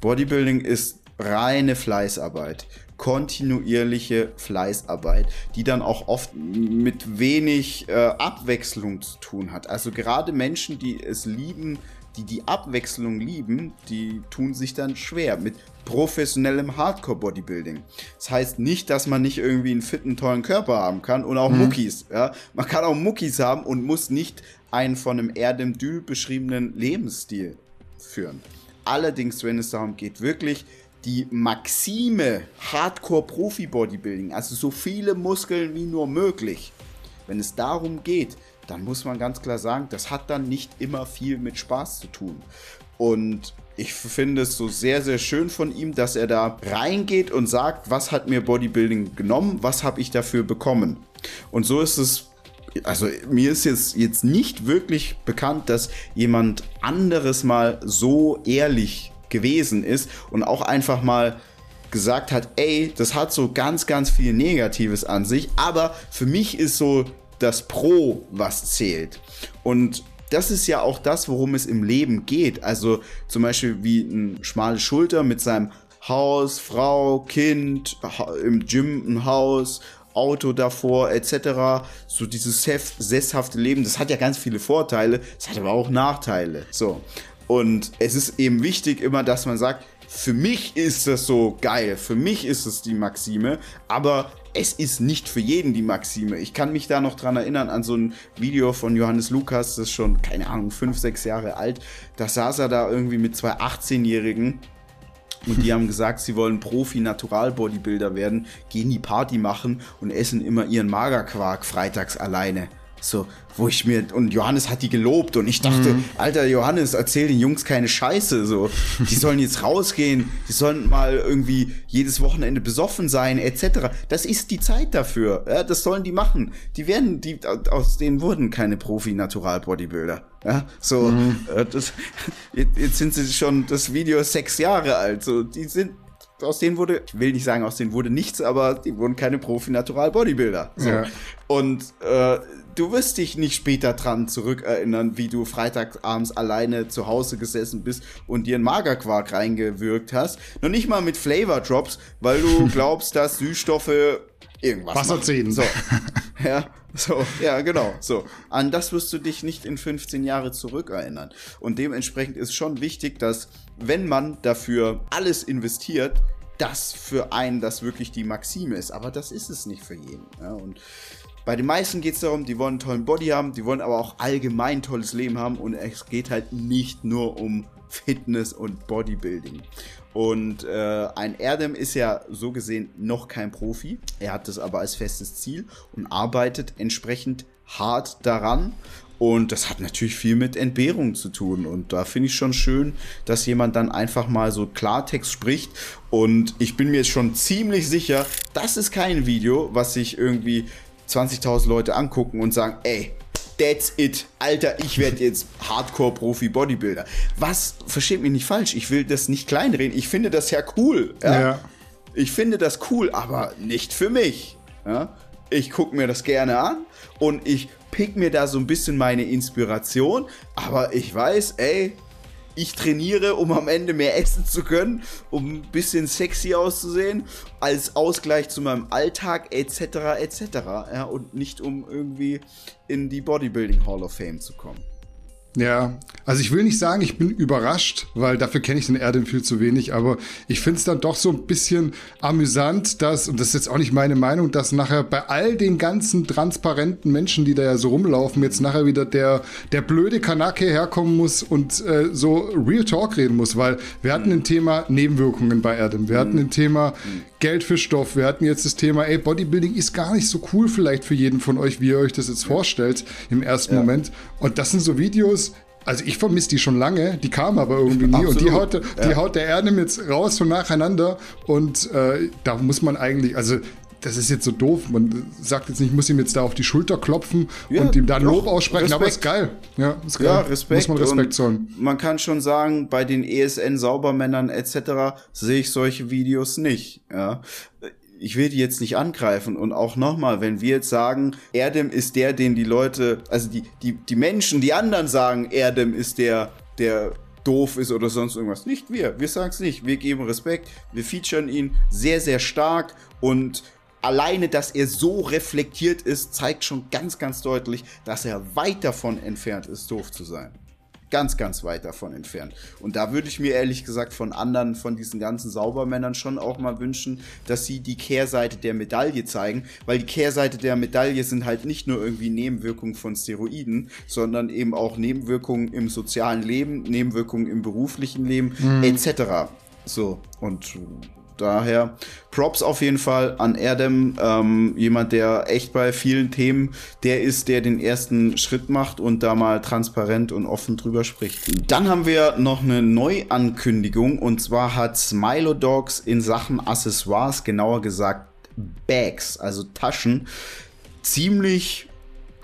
[SPEAKER 1] Bodybuilding ist reine Fleißarbeit kontinuierliche Fleißarbeit, die dann auch oft mit wenig äh, Abwechslung zu tun hat. Also gerade Menschen, die es lieben, die die Abwechslung lieben, die tun sich dann schwer mit professionellem Hardcore-Bodybuilding. Das heißt nicht, dass man nicht irgendwie einen fitten, tollen Körper haben kann und auch mhm. Muckis. Ja? Man kann auch Muckis haben und muss nicht einen von einem Erdem Dül beschriebenen Lebensstil führen. Allerdings, wenn es darum geht, wirklich die Maxime Hardcore-Profi-Bodybuilding, also so viele Muskeln wie nur möglich, wenn es darum geht, dann muss man ganz klar sagen, das hat dann nicht immer viel mit Spaß zu tun. Und ich finde es so sehr, sehr schön von ihm, dass er da reingeht und sagt, was hat mir Bodybuilding genommen, was habe ich dafür bekommen. Und so ist es, also mir ist jetzt, jetzt nicht wirklich bekannt, dass jemand anderes mal so ehrlich gewesen ist und auch einfach mal gesagt hat, ey, das hat so ganz, ganz viel Negatives an sich, aber für mich ist so das Pro, was zählt. Und das ist ja auch das, worum es im Leben geht. Also zum Beispiel wie ein schmale Schulter mit seinem Haus, Frau, Kind, im Gym ein Haus, Auto davor etc. So dieses sesshafte Leben, das hat ja ganz viele Vorteile, es hat aber auch Nachteile. So. Und es ist eben wichtig immer, dass man sagt, für mich ist das so geil, für mich ist es die Maxime, aber es ist nicht für jeden die Maxime. Ich kann mich da noch dran erinnern an so ein Video von Johannes Lukas, das ist schon, keine Ahnung, fünf, sechs Jahre alt. Da saß er da irgendwie mit zwei 18-Jährigen und die haben gesagt, sie wollen Profi-Natural-Bodybuilder werden, gehen die Party machen und essen immer ihren Magerquark freitags alleine. So, wo ich mir, und Johannes hat die gelobt und ich dachte, mhm. alter Johannes, erzähl den Jungs keine Scheiße, so. Die sollen jetzt rausgehen, die sollen mal irgendwie jedes Wochenende besoffen sein, etc. Das ist die Zeit dafür, ja, das sollen die machen. Die werden, die, aus denen wurden keine Profi-Natural-Bodybuilder. Ja, so, mhm. äh, das, jetzt sind sie schon, das Video ist sechs Jahre alt, so, die sind, aus denen wurde, ich will nicht sagen, aus denen wurde nichts, aber die wurden keine Profi-Natural-Bodybuilder. So. Ja. Und äh, du wirst dich nicht später dran zurückerinnern, wie du freitagsabends alleine zu Hause gesessen bist und dir einen Magerquark reingewürgt hast. Noch nicht mal mit Flavor Drops, weil du glaubst, dass Süßstoffe irgendwas
[SPEAKER 2] Wasserzähnen.
[SPEAKER 1] So. Ja, so, ja, genau. So. An das wirst du dich nicht in 15 Jahre zurückerinnern. Und dementsprechend ist schon wichtig, dass, wenn man dafür alles investiert, das für einen das wirklich die Maxime ist. Aber das ist es nicht für jeden. Ja, und bei den meisten geht es darum, die wollen einen tollen Body haben, die wollen aber auch allgemein ein tolles Leben haben und es geht halt nicht nur um Fitness und Bodybuilding. Und äh, ein Erdem ist ja so gesehen noch kein Profi. Er hat das aber als festes Ziel und arbeitet entsprechend hart daran. Und das hat natürlich viel mit Entbehrung zu tun. Und da finde ich schon schön, dass jemand dann einfach mal so Klartext spricht. Und ich bin mir schon ziemlich sicher, das ist kein Video, was sich irgendwie 20.000 Leute angucken und sagen, ey, That's it. Alter, ich werde jetzt Hardcore-Profi-Bodybuilder. Was, versteht mich nicht falsch, ich will das nicht kleinreden. Ich finde das ja cool. Ja? ja. Ich finde das cool, aber nicht für mich. Ja? Ich gucke mir das gerne an und ich pick mir da so ein bisschen meine Inspiration. Aber ich weiß, ey, ich trainiere, um am Ende mehr essen zu können, um ein bisschen sexy auszusehen, als Ausgleich zu meinem Alltag etc. etc. Ja, und nicht um irgendwie in die Bodybuilding Hall of Fame zu kommen.
[SPEAKER 2] Ja, also ich will nicht sagen, ich bin überrascht, weil dafür kenne ich den Erdem viel zu wenig, aber ich finde es dann doch so ein bisschen amüsant, dass, und das ist jetzt auch nicht meine Meinung, dass nachher bei all den ganzen transparenten Menschen, die da ja so rumlaufen, jetzt nachher wieder der, der blöde Kanake herkommen muss und äh, so Real Talk reden muss, weil wir hatten ein Thema Nebenwirkungen bei Erdem, wir hatten ein Thema Geld für Stoff, wir hatten jetzt das Thema, ey, Bodybuilding ist gar nicht so cool vielleicht für jeden von euch, wie ihr euch das jetzt vorstellt im ersten ja. Moment. Und das sind so Videos, also ich vermisse die schon lange, die kamen aber irgendwie nie. Absolut. Und die haut, die ja. haut der Erdem jetzt raus und nacheinander. Und äh, da muss man eigentlich, also das ist jetzt so doof. Man sagt jetzt nicht, ich muss ihm jetzt da auf die Schulter klopfen ja, und ihm da Lob aussprechen, Respekt. aber ist geil.
[SPEAKER 1] Ja, ist geil. Ja, Respekt. Muss man Respekt zollen. Man kann schon sagen, bei den ESN-Saubermännern etc. sehe ich solche Videos nicht. Ja ich will die jetzt nicht angreifen und auch nochmal, wenn wir jetzt sagen, Erdem ist der, den die Leute, also die, die, die Menschen, die anderen sagen, Erdem ist der, der doof ist oder sonst irgendwas. Nicht wir, wir sagen es nicht. Wir geben Respekt, wir featuren ihn sehr, sehr stark und alleine, dass er so reflektiert ist, zeigt schon ganz, ganz deutlich, dass er weit davon entfernt ist, doof zu sein ganz, ganz weit davon entfernt. Und da würde ich mir ehrlich gesagt von anderen, von diesen ganzen Saubermännern schon auch mal wünschen, dass sie die Kehrseite der Medaille zeigen, weil die Kehrseite der Medaille sind halt nicht nur irgendwie Nebenwirkungen von Steroiden, sondern eben auch Nebenwirkungen im sozialen Leben, Nebenwirkungen im beruflichen Leben, mhm. etc. So, und daher Props auf jeden Fall an Erdem, ähm, jemand, der echt bei vielen Themen der ist, der den ersten Schritt macht und da mal transparent und offen drüber spricht. Dann haben wir noch eine Neuankündigung und zwar hat Smilo Dogs in Sachen Accessoires, genauer gesagt Bags, also Taschen, ziemlich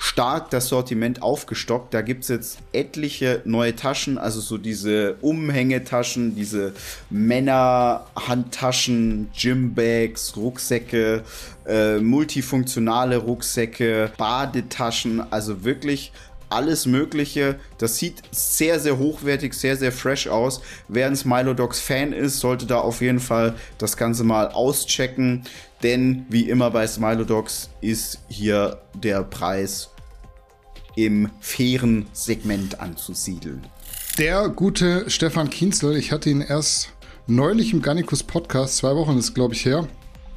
[SPEAKER 1] stark das Sortiment aufgestockt. Da gibt es jetzt etliche neue Taschen, also so diese Umhängetaschen, diese Männerhandtaschen, Gymbags, Rucksäcke, äh, multifunktionale Rucksäcke, Badetaschen, also wirklich alles Mögliche. Das sieht sehr, sehr hochwertig, sehr, sehr fresh aus. Wer ein Smilodogs Fan ist, sollte da auf jeden Fall das Ganze mal auschecken. Denn wie immer bei Smilodogs ist hier der Preis im fairen Segment anzusiedeln.
[SPEAKER 2] Der gute Stefan Kienzel, ich hatte ihn erst neulich im Garnicus Podcast, zwei Wochen ist glaube ich her,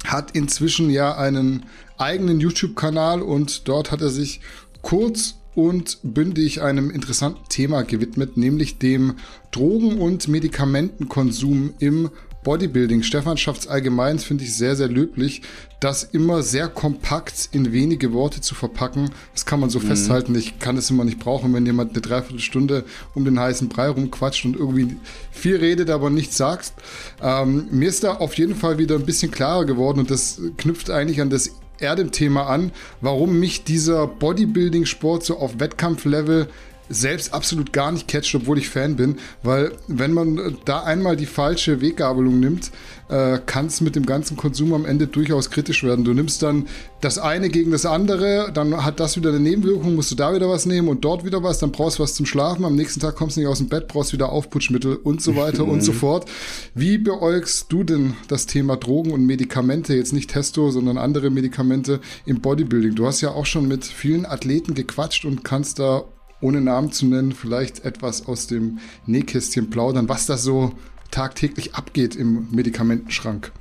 [SPEAKER 2] hat inzwischen ja einen eigenen YouTube-Kanal und dort hat er sich kurz und bündig einem interessanten Thema gewidmet, nämlich dem Drogen- und Medikamentenkonsum im Bodybuilding, Stefan schafft allgemein, finde ich sehr, sehr löblich, das immer sehr kompakt in wenige Worte zu verpacken. Das kann man so mhm. festhalten. Ich kann es immer nicht brauchen, wenn jemand eine Dreiviertelstunde um den heißen Brei rumquatscht und irgendwie viel redet, aber nichts sagt. Ähm, mir ist da auf jeden Fall wieder ein bisschen klarer geworden und das knüpft eigentlich an das Erdem-Thema an, warum mich dieser Bodybuilding-Sport so auf Wettkampflevel selbst absolut gar nicht catcht, obwohl ich Fan bin, weil wenn man da einmal die falsche Weggabelung nimmt, äh, kann es mit dem ganzen Konsum am Ende durchaus kritisch werden. Du nimmst dann das eine gegen das andere, dann hat das wieder eine Nebenwirkung, musst du da wieder was nehmen und dort wieder was, dann brauchst du was zum Schlafen, am nächsten Tag kommst du nicht aus dem Bett, brauchst wieder Aufputschmittel und so weiter und so fort. Wie beäugst du denn das Thema Drogen und Medikamente, jetzt nicht Testo, sondern andere Medikamente im Bodybuilding? Du hast ja auch schon mit vielen Athleten gequatscht und kannst da ohne Namen zu nennen, vielleicht etwas aus dem Nähkästchen plaudern, was da so tagtäglich abgeht im Medikamentenschrank?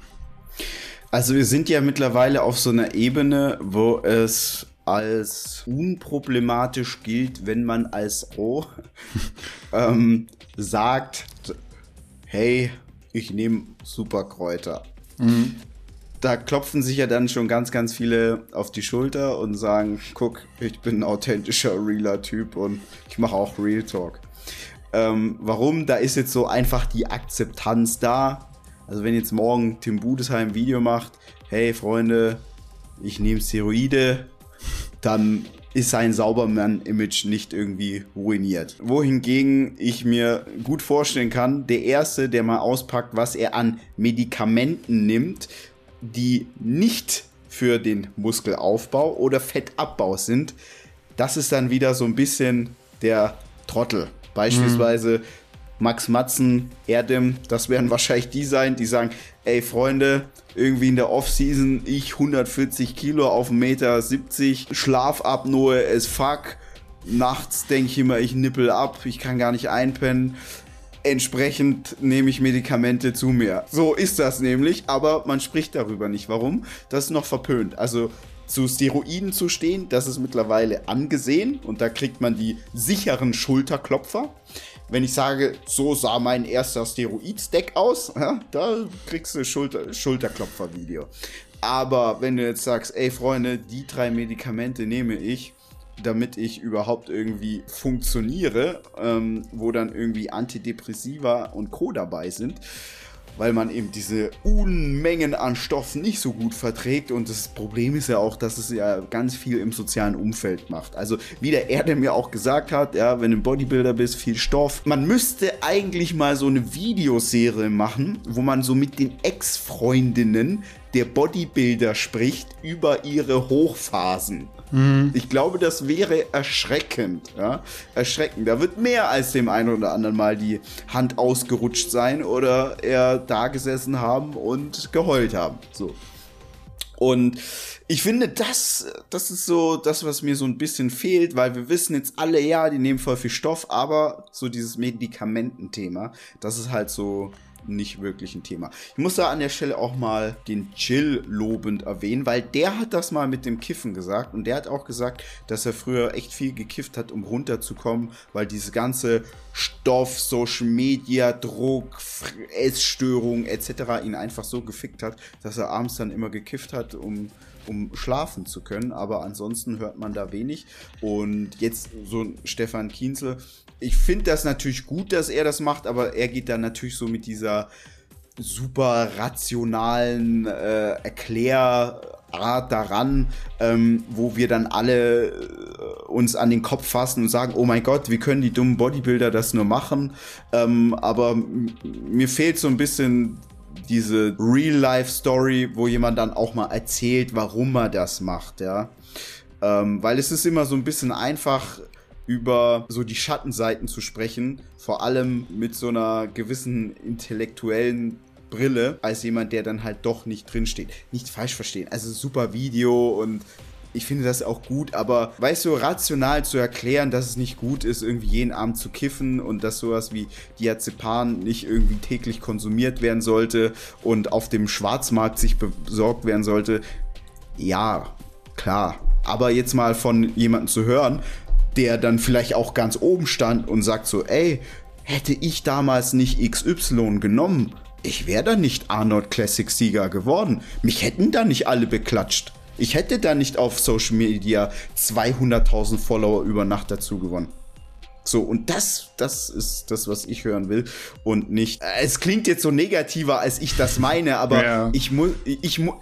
[SPEAKER 1] Also wir sind ja mittlerweile auf so einer Ebene, wo es als unproblematisch gilt, wenn man als O ähm, sagt, hey, ich nehme Superkräuter. Mhm da klopfen sich ja dann schon ganz, ganz viele auf die Schulter und sagen, guck, ich bin ein authentischer, realer Typ und ich mache auch Real Talk. Ähm, warum? Da ist jetzt so einfach die Akzeptanz da. Also wenn jetzt morgen Tim Budesheim ein Video macht, hey Freunde, ich nehme Steroide, dann ist sein Saubermann-Image nicht irgendwie ruiniert. Wohingegen ich mir gut vorstellen kann, der Erste, der mal auspackt, was er an Medikamenten nimmt, die nicht für den Muskelaufbau oder Fettabbau sind, das ist dann wieder so ein bisschen der Trottel. Beispielsweise mhm. Max Matzen, Erdem, das werden wahrscheinlich die sein, die sagen, ey Freunde, irgendwie in der Offseason ich 140 Kilo auf 1,70 Meter, 70, Schlafapnoe as fuck. Nachts denke ich immer, ich nippel ab, ich kann gar nicht einpennen entsprechend nehme ich Medikamente zu mir. So ist das nämlich, aber man spricht darüber nicht. Warum? Das ist noch verpönt. Also zu Steroiden zu stehen, das ist mittlerweile angesehen und da kriegt man die sicheren Schulterklopfer. Wenn ich sage, so sah mein erster Steroid-Stack aus, ja, da kriegst du Schulter Schulterklopfer-Video. Aber wenn du jetzt sagst, ey Freunde, die drei Medikamente nehme ich, damit ich überhaupt irgendwie funktioniere, ähm, wo dann irgendwie Antidepressiva und Co. dabei sind, weil man eben diese Unmengen an Stoff nicht so gut verträgt und das Problem ist ja auch, dass es ja ganz viel im sozialen Umfeld macht. Also wie der Erde mir auch gesagt hat, ja, wenn du ein Bodybuilder bist, viel Stoff. Man müsste eigentlich mal so eine Videoserie machen, wo man so mit den Ex-Freundinnen der Bodybuilder spricht über ihre Hochphasen. Mhm. Ich glaube, das wäre erschreckend. Ja? Erschreckend. Da wird mehr als dem einen oder anderen mal die Hand ausgerutscht sein oder er da gesessen haben und geheult haben. So. Und ich finde, das, das ist so das, was mir so ein bisschen fehlt, weil wir wissen jetzt alle, ja, die nehmen voll viel Stoff, aber so dieses Medikamententhema, das ist halt so nicht wirklich ein Thema. Ich muss da an der Stelle auch mal den Chill lobend erwähnen, weil der hat das mal mit dem Kiffen gesagt und der hat auch gesagt, dass er früher echt viel gekifft hat, um runterzukommen, weil diese ganze Stoff, Social Media, Druck, Essstörung etc. ihn einfach so gefickt hat, dass er abends dann immer gekifft hat, um um schlafen zu können, aber ansonsten hört man da wenig. Und jetzt so Stefan Kienzel, ich finde das natürlich gut, dass er das macht, aber er geht dann natürlich so mit dieser super rationalen äh, Erklärart daran, ähm, wo wir dann alle äh, uns an den Kopf fassen und sagen, oh mein Gott, wie können die dummen Bodybuilder das nur machen? Ähm, aber mir fehlt so ein bisschen diese Real-Life-Story, wo jemand dann auch mal erzählt, warum er das macht, ja. Ähm, weil es ist immer so ein bisschen einfach, über so die Schattenseiten zu sprechen, vor allem mit so einer gewissen intellektuellen Brille, als jemand, der dann halt doch nicht drinsteht. Nicht falsch verstehen. Also super Video und ich finde das auch gut, aber weißt du, rational zu erklären, dass es nicht gut ist, irgendwie jeden Abend zu kiffen und dass sowas wie Diazepam nicht irgendwie täglich konsumiert werden sollte und auf dem Schwarzmarkt sich besorgt werden sollte, ja, klar. Aber jetzt mal von jemandem zu hören, der dann vielleicht auch ganz oben stand und sagt so, ey, hätte ich damals nicht XY genommen, ich wäre da nicht Arnold Classic Sieger geworden. Mich hätten da nicht alle beklatscht. Ich hätte da nicht auf Social Media 200.000 Follower über Nacht dazu gewonnen. So, und das, das ist das, was ich hören will. Und nicht, es klingt jetzt so negativer, als ich das meine, aber ja. ich muss, ich muss,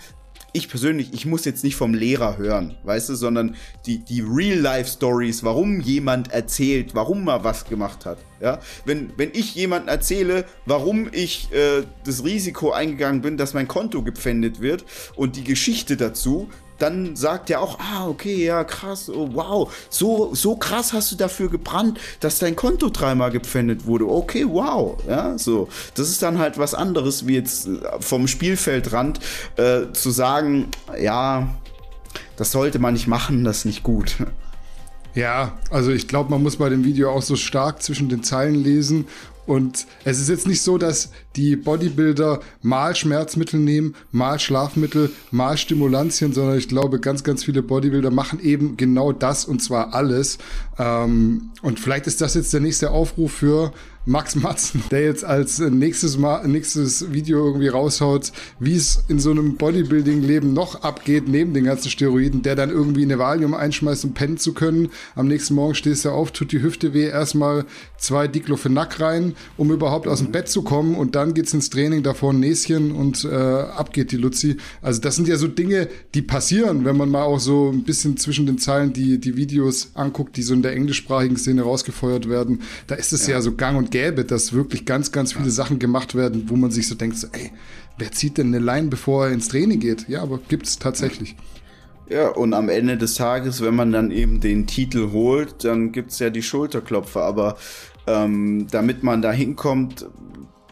[SPEAKER 1] ich persönlich, ich muss jetzt nicht vom Lehrer hören, weißt du, sondern die, die Real-Life-Stories, warum jemand erzählt, warum er was gemacht hat. Ja, wenn, wenn ich jemandem erzähle, warum ich äh, das Risiko eingegangen bin, dass mein Konto gepfändet wird und die Geschichte dazu, dann sagt er auch, ah, okay, ja, krass, oh, wow, so, so krass hast du dafür gebrannt, dass dein Konto dreimal gepfändet wurde. Okay, wow, ja, so. Das ist dann halt was anderes, wie jetzt äh, vom Spielfeldrand äh, zu sagen, ja, das sollte man nicht machen, das ist nicht gut.
[SPEAKER 2] Ja, also ich glaube, man muss bei dem Video auch so stark zwischen den Zeilen lesen und es ist jetzt nicht so, dass die Bodybuilder mal Schmerzmittel nehmen, mal Schlafmittel, mal Stimulantien, sondern ich glaube, ganz, ganz viele Bodybuilder machen eben genau das und zwar alles. Ähm, und vielleicht ist das jetzt der nächste Aufruf für Max Matzen, der jetzt als nächstes Mal, nächstes Video irgendwie raushaut, wie es in so einem Bodybuilding-Leben noch abgeht, neben den ganzen Steroiden, der dann irgendwie eine Valium einschmeißt, um pennen zu können. Am nächsten Morgen stehst du auf, tut die Hüfte weh, erstmal zwei Diclofenac rein, um überhaupt aus dem Bett zu kommen und dann geht's ins Training, davor ein Näschen und äh, ab geht die Luzi. Also das sind ja so Dinge, die passieren, wenn man mal auch so ein bisschen zwischen den Zeilen die, die Videos anguckt, die so in der englischsprachigen Szene rausgefeuert werden. Da ist es ja, ja so gang und gäbe, dass wirklich ganz, ganz viele Sachen gemacht werden, wo man sich so denkt, so, ey, wer zieht denn eine Line, bevor er ins Training geht? Ja, aber gibt es tatsächlich.
[SPEAKER 1] Ja, und am Ende des Tages, wenn man dann eben den Titel holt, dann gibt es ja die Schulterklopfer. Aber ähm, damit man da hinkommt,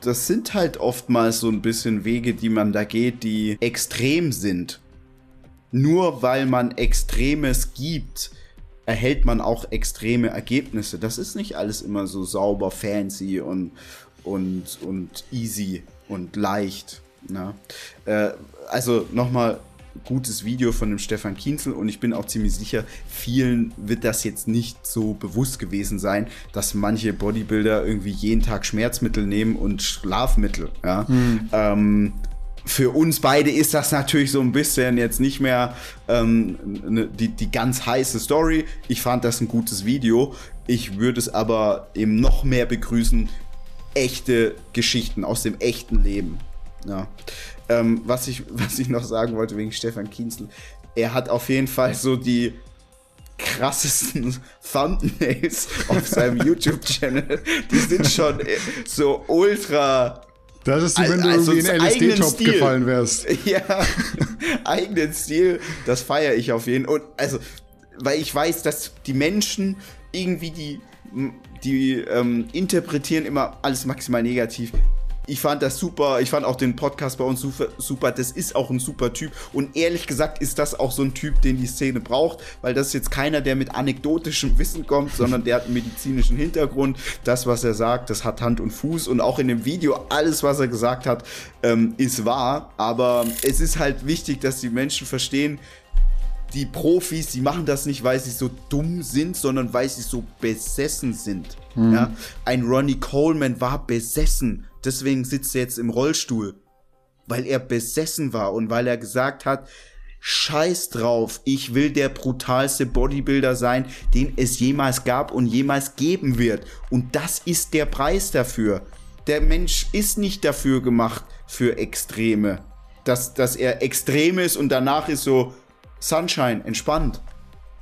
[SPEAKER 1] das sind halt oftmals so ein bisschen Wege, die man da geht, die extrem sind. Nur weil man Extremes gibt, erhält man auch extreme Ergebnisse. Das ist nicht alles immer so sauber, fancy und, und, und easy und leicht. Ne? Äh, also nochmal gutes Video von dem Stefan Kienzel und ich bin auch ziemlich sicher, vielen wird das jetzt nicht so bewusst gewesen sein, dass manche Bodybuilder irgendwie jeden Tag Schmerzmittel nehmen und Schlafmittel. Ja? Mhm. Ähm, für uns beide ist das natürlich so ein bisschen jetzt nicht mehr ähm, ne, die, die ganz heiße Story. Ich fand das ein gutes Video. Ich würde es aber eben noch mehr begrüßen. Echte Geschichten aus dem echten Leben. Ja. Ähm, was, ich, was ich noch sagen wollte wegen Stefan Kienzel. Er hat auf jeden Fall so die krassesten Thumbnails auf seinem YouTube-Channel. Die sind schon so ultra
[SPEAKER 2] das ist, wie wenn du also irgendwie in LSD-Top gefallen wärst.
[SPEAKER 1] Ja, eigenen Stil, das feiere ich auf jeden Fall. Und also, weil ich weiß, dass die Menschen irgendwie die, die ähm, interpretieren immer alles maximal negativ ich fand das super. Ich fand auch den Podcast bei uns super, super. Das ist auch ein super Typ. Und ehrlich gesagt ist das auch so ein Typ, den die Szene braucht, weil das ist jetzt keiner, der mit anekdotischem Wissen kommt, sondern der hat einen medizinischen Hintergrund. Das, was er sagt, das hat Hand und Fuß. Und auch in dem Video, alles, was er gesagt hat, ähm, ist wahr. Aber es ist halt wichtig, dass die Menschen verstehen, die Profis, die machen das nicht, weil sie so dumm sind, sondern weil sie so besessen sind. Mhm. Ja? Ein Ronnie Coleman war besessen deswegen sitzt er jetzt im Rollstuhl, weil er besessen war und weil er gesagt hat, Scheiß drauf, ich will der brutalste Bodybuilder sein, den es jemals gab und jemals geben wird. Und das ist der Preis dafür. Der Mensch ist nicht dafür gemacht für Extreme. Dass, dass er extrem ist und danach ist so Sunshine, entspannt.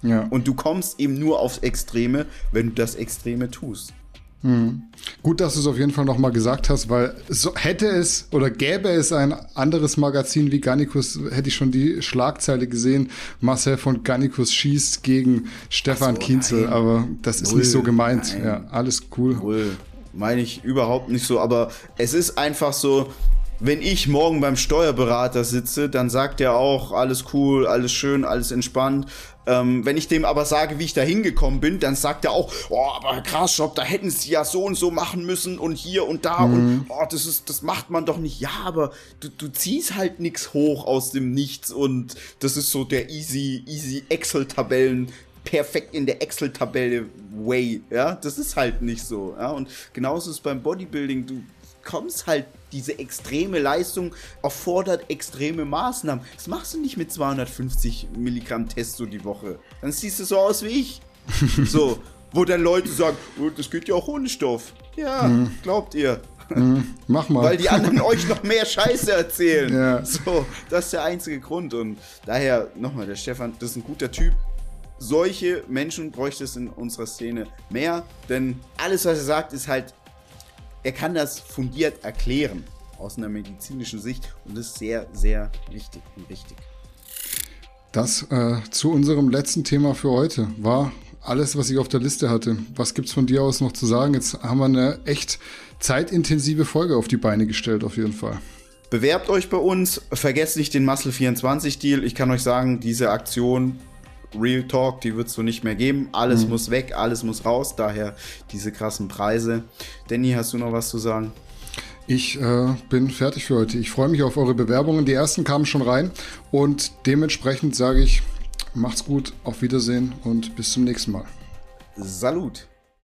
[SPEAKER 1] Ja. Und du kommst eben nur aufs Extreme, wenn du das Extreme tust.
[SPEAKER 2] Hm. Gut, dass du es auf jeden Fall nochmal gesagt hast, weil so hätte es oder gäbe es ein anderes Magazin wie Gannikus, hätte ich schon die Schlagzeile gesehen, Marcel von Gannikus schießt gegen Stefan so, Kienzel, nein. aber das ist Null, nicht so gemeint. Nein. Ja, alles cool.
[SPEAKER 1] Null. Meine ich überhaupt nicht so, aber es ist einfach so, wenn ich morgen beim Steuerberater sitze, dann sagt er auch, alles cool, alles schön, alles entspannt. Ähm, wenn ich dem aber sage, wie ich da hingekommen bin, dann sagt er auch, oh, aber krass, Job, da hätten sie ja so und so machen müssen und hier und da mhm. und oh, das ist, das macht man doch nicht. Ja, aber du, du ziehst halt nichts hoch aus dem Nichts und das ist so der easy, easy Excel-Tabellen perfekt in der Excel-Tabelle Way, ja, das ist halt nicht so, ja, und genauso ist es beim Bodybuilding, du kommst halt, diese extreme Leistung erfordert extreme Maßnahmen. Das machst du nicht mit 250 Milligramm Testo die Woche. Dann siehst du so aus wie ich. so, wo dann Leute sagen, oh, das geht ja auch ohne Stoff. Ja, mhm. glaubt ihr.
[SPEAKER 2] Mhm. Mach mal.
[SPEAKER 1] Weil die anderen euch noch mehr Scheiße erzählen. Ja. So, das ist der einzige Grund. Und daher nochmal, der Stefan, das ist ein guter Typ. Solche Menschen bräuchte es in unserer Szene mehr, denn alles, was er sagt, ist halt er kann das fundiert erklären aus einer medizinischen Sicht und das ist sehr, sehr wichtig und richtig.
[SPEAKER 2] Das äh, zu unserem letzten Thema für heute war alles, was ich auf der Liste hatte. Was gibt es von dir aus noch zu sagen? Jetzt haben wir eine echt zeitintensive Folge auf die Beine gestellt, auf jeden Fall.
[SPEAKER 1] Bewerbt euch bei uns, vergesst nicht den Muscle 24 Deal. Ich kann euch sagen, diese Aktion Real Talk, die wird es so nicht mehr geben. Alles mhm. muss weg, alles muss raus. Daher diese krassen Preise. Danny, hast du noch was zu sagen?
[SPEAKER 2] Ich äh, bin fertig für heute. Ich freue mich auf eure Bewerbungen. Die ersten kamen schon rein und dementsprechend sage ich, macht's gut, auf Wiedersehen und bis zum nächsten Mal.
[SPEAKER 1] Salut!